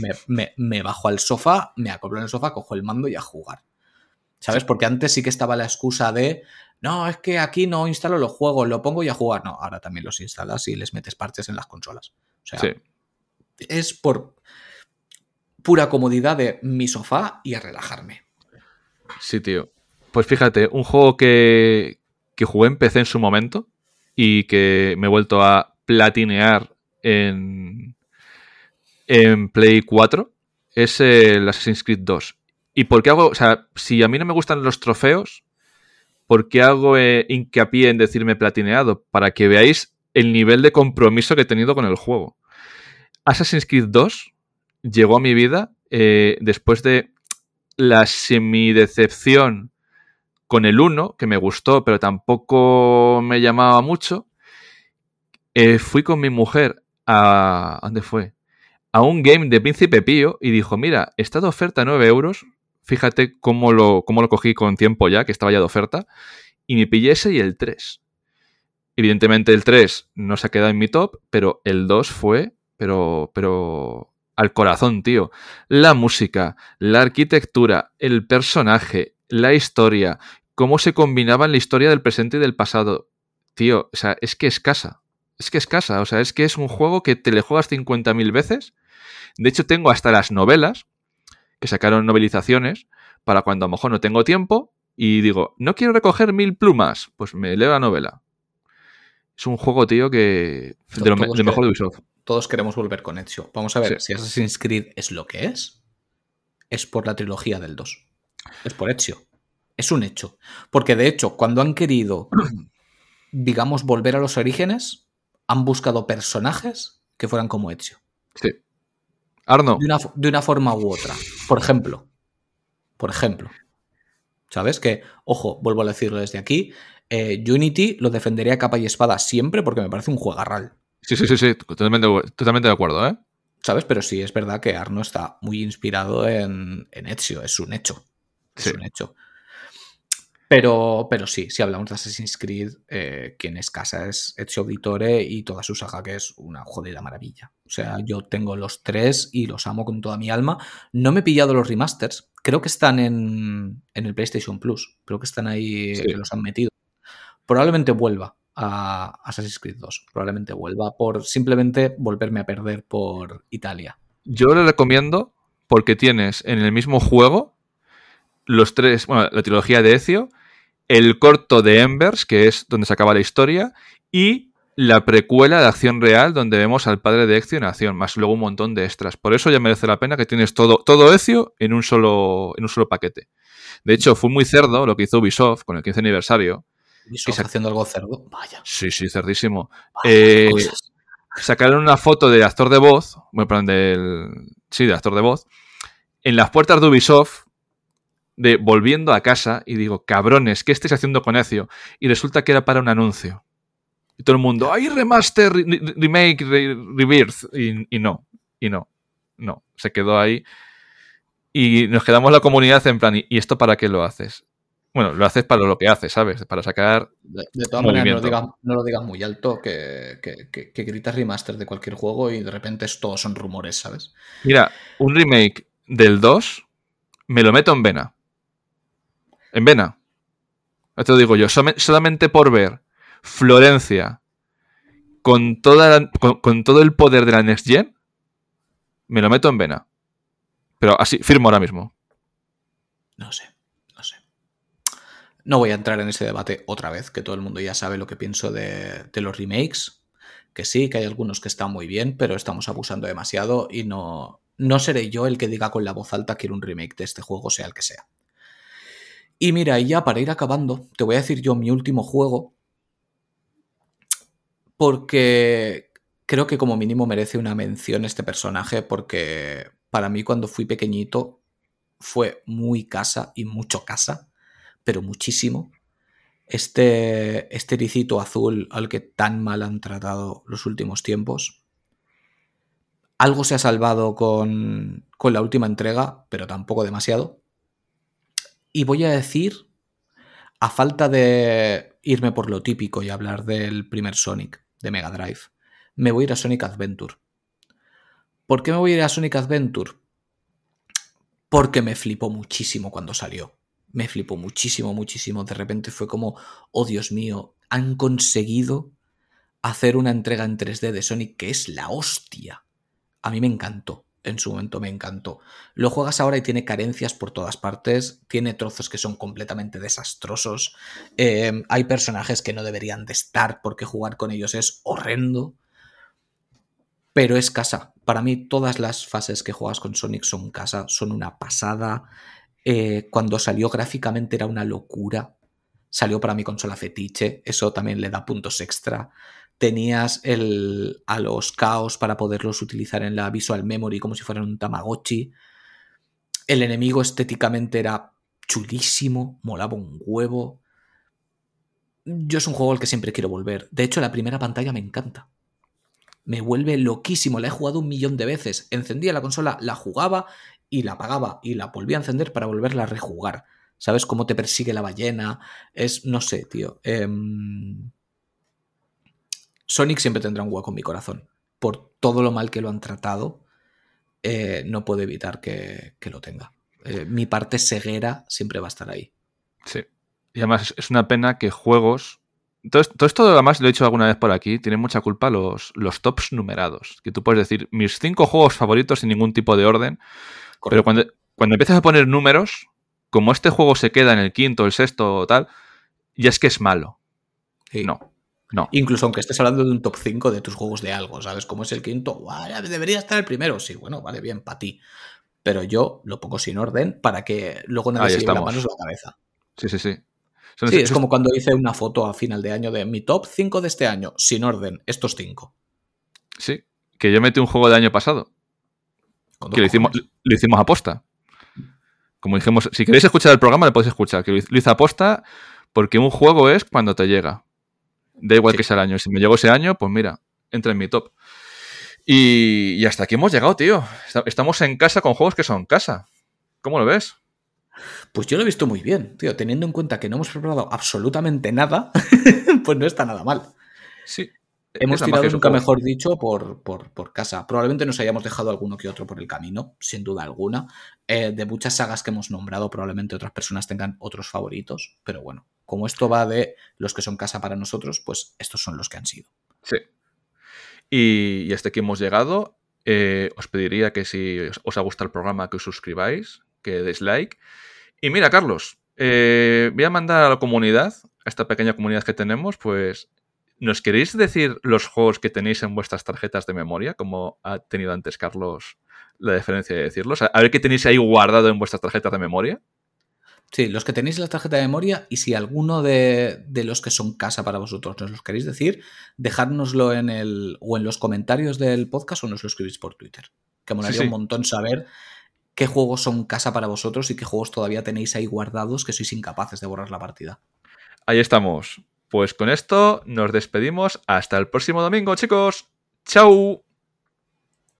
Me, me- me bajo al sofá, me acoplo en el sofá, cojo el mando y a jugar. ¿Sabes? Porque antes sí que estaba la excusa de, no, es que aquí no instalo los juegos, lo pongo y a jugar. No, ahora también los instalas y les metes parches en las consolas. O sea, Sí. es por pura comodidad de mi sofá y a relajarme. Sí, tío. Pues fíjate, un juego que, que jugué en PC en su momento y que me he vuelto a platinear en, en Play 4 es el Assassin's Creed 2. ¿Y por qué hago? O sea, si a mí no me gustan los trofeos, ¿por qué hago eh, hincapié en decirme platineado? Para que veáis el nivel de compromiso que he tenido con el juego. Assassin's Creed 2 llegó a mi vida eh, después de la semidecepción con el 1, que me gustó, pero tampoco me llamaba mucho. Eh, fui con mi mujer a. ¿a ¿Dónde fue? A un game de Príncipe Pío y dijo: Mira, está de oferta 9 euros. Fíjate cómo lo, cómo lo cogí con tiempo ya, que estaba ya de oferta. Y me pillé ese y el 3. Evidentemente el 3 no se ha quedado en mi top, pero el 2 fue, pero, pero al corazón, tío. La música, la arquitectura, el personaje, la historia, cómo se combinaban la historia del presente y del pasado. Tío, o sea, es que es casa. Es que es casa. O sea, es que es un juego que te le juegas 50.000 veces. De hecho, tengo hasta las novelas, que sacaron novelizaciones, para cuando a lo mejor no tengo tiempo y digo, no quiero recoger mil plumas, pues me leo la novela. Es un juego, tío, que. De lo, de mejor de Ubisoft. Todos queremos volver con Ezio. Vamos a ver, Sí. si Assassin's Creed es lo que es, es por la trilogía del 2. Es por Ezio. Es un hecho. Porque de hecho, cuando han querido, digamos, volver a los orígenes, han buscado personajes que fueran como Ezio. Sí. Arno, De una, de una forma u otra. Por ejemplo. Por ejemplo. ¿Sabes? Que, ojo, vuelvo a decirlo desde aquí. Eh, Unity lo defendería a capa y espada siempre porque me parece un juegarral. sí, sí, sí, sí, totalmente, totalmente de acuerdo, ¿eh? ¿Sabes? Pero sí es verdad que Arno está muy inspirado en, en Ezio, es un hecho. Es Sí. un hecho. Pero, pero sí, si hablamos de Assassin's Creed, eh, quien es casa es Ezio Auditore y toda su saga, que es una jodida maravilla. O sea, yo tengo los tres y los amo con toda mi alma. No me he pillado los remasters, creo que están en, en el PlayStation Plus, creo que están ahí, Sí. que los han metido. Probablemente vuelva a Assassin's Creed 2, probablemente vuelva por simplemente volverme a perder por Italia. Yo le recomiendo porque tienes en el mismo juego los tres, bueno, la trilogía de Ezio, el corto de Embers, que es donde se acaba la historia, y la precuela de Acción Real, donde vemos al padre de Ezio en acción, más luego un montón de extras. Por eso ya merece la pena que tienes todo, todo Ezio en un, solo, en un solo paquete. De hecho, fue muy cerdo lo que hizo Ubisoft con el 15 aniversario. Exacto. haciendo algo cerdo. Vaya. Sí, sí, cerdísimo. vaya Eh, sacaron una foto de actor de voz, bueno, plan del. Sí, de actor de voz, en las puertas de Ubisoft, de volviendo a casa, y digo, cabrones, ¿qué estáis haciendo con Ezio? Y resulta que era para un anuncio. Y todo el mundo, ¡ay, remaster, remake, rebirth! Y, y no, y no, no, se quedó ahí. Y nos quedamos la comunidad en plan, ¿y esto para qué lo haces? Bueno, lo haces para lo que haces, ¿sabes? Para sacar. De, todas maneras, no lo, digas, muy alto, que, que, gritas remaster de cualquier juego y de repente todos son rumores, ¿sabes? Mira, un remake del 2 me lo meto en vena. En vena. Te lo digo yo, solamente por ver Florencia con, toda con todo el poder de la Next Gen, me lo meto en vena. Pero así, firmo ahora mismo. No sé. No voy a entrar en ese debate otra vez, que todo el mundo ya sabe lo que pienso de, los remakes. Que sí, que hay algunos que están muy bien, pero estamos abusando demasiado y no, no seré yo el que diga con la voz alta que un remake de este juego, sea el que sea. Y mira, y ya para ir acabando, te voy a decir yo mi último juego, porque creo que como mínimo merece una mención este personaje, porque para mí cuando fui pequeñito fue muy casa y mucho casa pero muchísimo. Este, este ericito azul al que tan mal han tratado los últimos tiempos. Algo se ha salvado con, con la última entrega, pero tampoco demasiado. Y voy a decir, a falta de irme por lo típico y hablar del primer Sonic de Mega Drive, me voy a ir a Sonic Adventure. ¿Por qué me voy a ir a Sonic Adventure? Porque me flipó muchísimo cuando salió me flipó muchísimo, muchísimo. De repente fue como, oh Dios mío, han conseguido hacer una entrega en 3D de Sonic que es la hostia. A mí me encantó, en su momento me encantó. Lo juegas ahora y tiene carencias por todas partes, tiene trozos que son completamente desastrosos, em, hay personajes que no deberían de estar porque jugar con ellos es horrendo. Pero es casa. Para mí todas las fases que juegas con Sonic son casa, son una pasada. Eh, cuando salió gráficamente era una locura. Salió para mi consola fetiche, eso también le da puntos extra. Tenías el, a los caos para poderlos utilizar en la Visual Memory como si fueran un Tamagotchi. El enemigo estéticamente era chulísimo, molaba un huevo. Yo es un juego al que siempre quiero volver. De hecho, la primera pantalla me encanta. Me vuelve loquísimo. La he jugado un millón de veces. Encendía la consola, la jugaba y la apagaba y la volvía a encender para volverla a rejugar. ¿Sabes cómo te persigue la ballena? Es, no sé, tío. Em, Sonic siempre tendrá un hueco en mi corazón. Por todo lo mal que lo han tratado, eh, no puedo evitar que, lo tenga. Eh, mi parte ceguera siempre va a estar ahí. Sí. Y además es una pena que juegos. Todo, esto, además, lo he dicho alguna vez por aquí, tiene mucha culpa los, los tops numerados. Que tú puedes decir mis cinco juegos favoritos sin ningún tipo de orden. Pero cuando, cuando empiezas a poner números, como este juego se queda en el quinto, el sexto o tal, ya es que es malo. No. No. Incluso aunque estés hablando de un top 5 de tus juegos de algo, ¿sabes? Como es el quinto, debería estar el primero. Sí, bueno, vale, bien, para ti. Pero yo lo pongo sin orden para que luego nadie se la manos la cabeza. Sí, sí, sí. Sí, es como cuando hice una foto a final de año de mi top 5 de este año, sin orden, estos 5. Sí, que yo metí un juego del año pasado que lo hicimos, lo hicimos aposta. Como dijimos, si queréis escuchar el programa, lo podéis escuchar. Que lo hice aposta porque un juego es cuando te llega. Da igual que sea el año. Si me llegó ese año, pues mira, entra en mi top. Y, hasta aquí hemos llegado, tío. Estamos en casa con juegos que son casa. ¿Cómo lo ves? Pues yo lo he visto muy bien, tío. Teniendo en cuenta que no hemos preparado absolutamente nada, pues no está nada mal. Sí. Hemos tirado, nunca mejor dicho, por, por, casa. Probablemente nos hayamos dejado alguno que otro por el camino, sin duda alguna. Eh, de muchas sagas que hemos nombrado, probablemente otras personas tengan otros favoritos, pero bueno, como esto va de los que son casa para nosotros, pues estos son los que han sido. Sí. Y, hasta aquí hemos llegado. Eh, os pediría que si os ha gustado el programa, que os suscribáis, que deis like. Y mira, Carlos, eh, voy a mandar a la comunidad, a esta pequeña comunidad que tenemos, pues ¿Nos queréis decir los juegos que tenéis en vuestras tarjetas de memoria, como ha tenido antes Carlos la diferencia de decirlos? A ver qué tenéis ahí guardado en vuestras tarjetas de memoria. Sí, los que tenéis la tarjeta de memoria y si alguno de, los que son casa para vosotros nos los queréis decir, dejárnoslo en el o en los comentarios del podcast o nos lo escribís por Twitter. Que molaría un montón saber qué juegos son casa para vosotros y qué juegos todavía tenéis ahí guardados que sois incapaces de borrar la partida. Ahí estamos. Pues con esto nos despedimos. Hasta el próximo domingo, chicos. ¡Chao!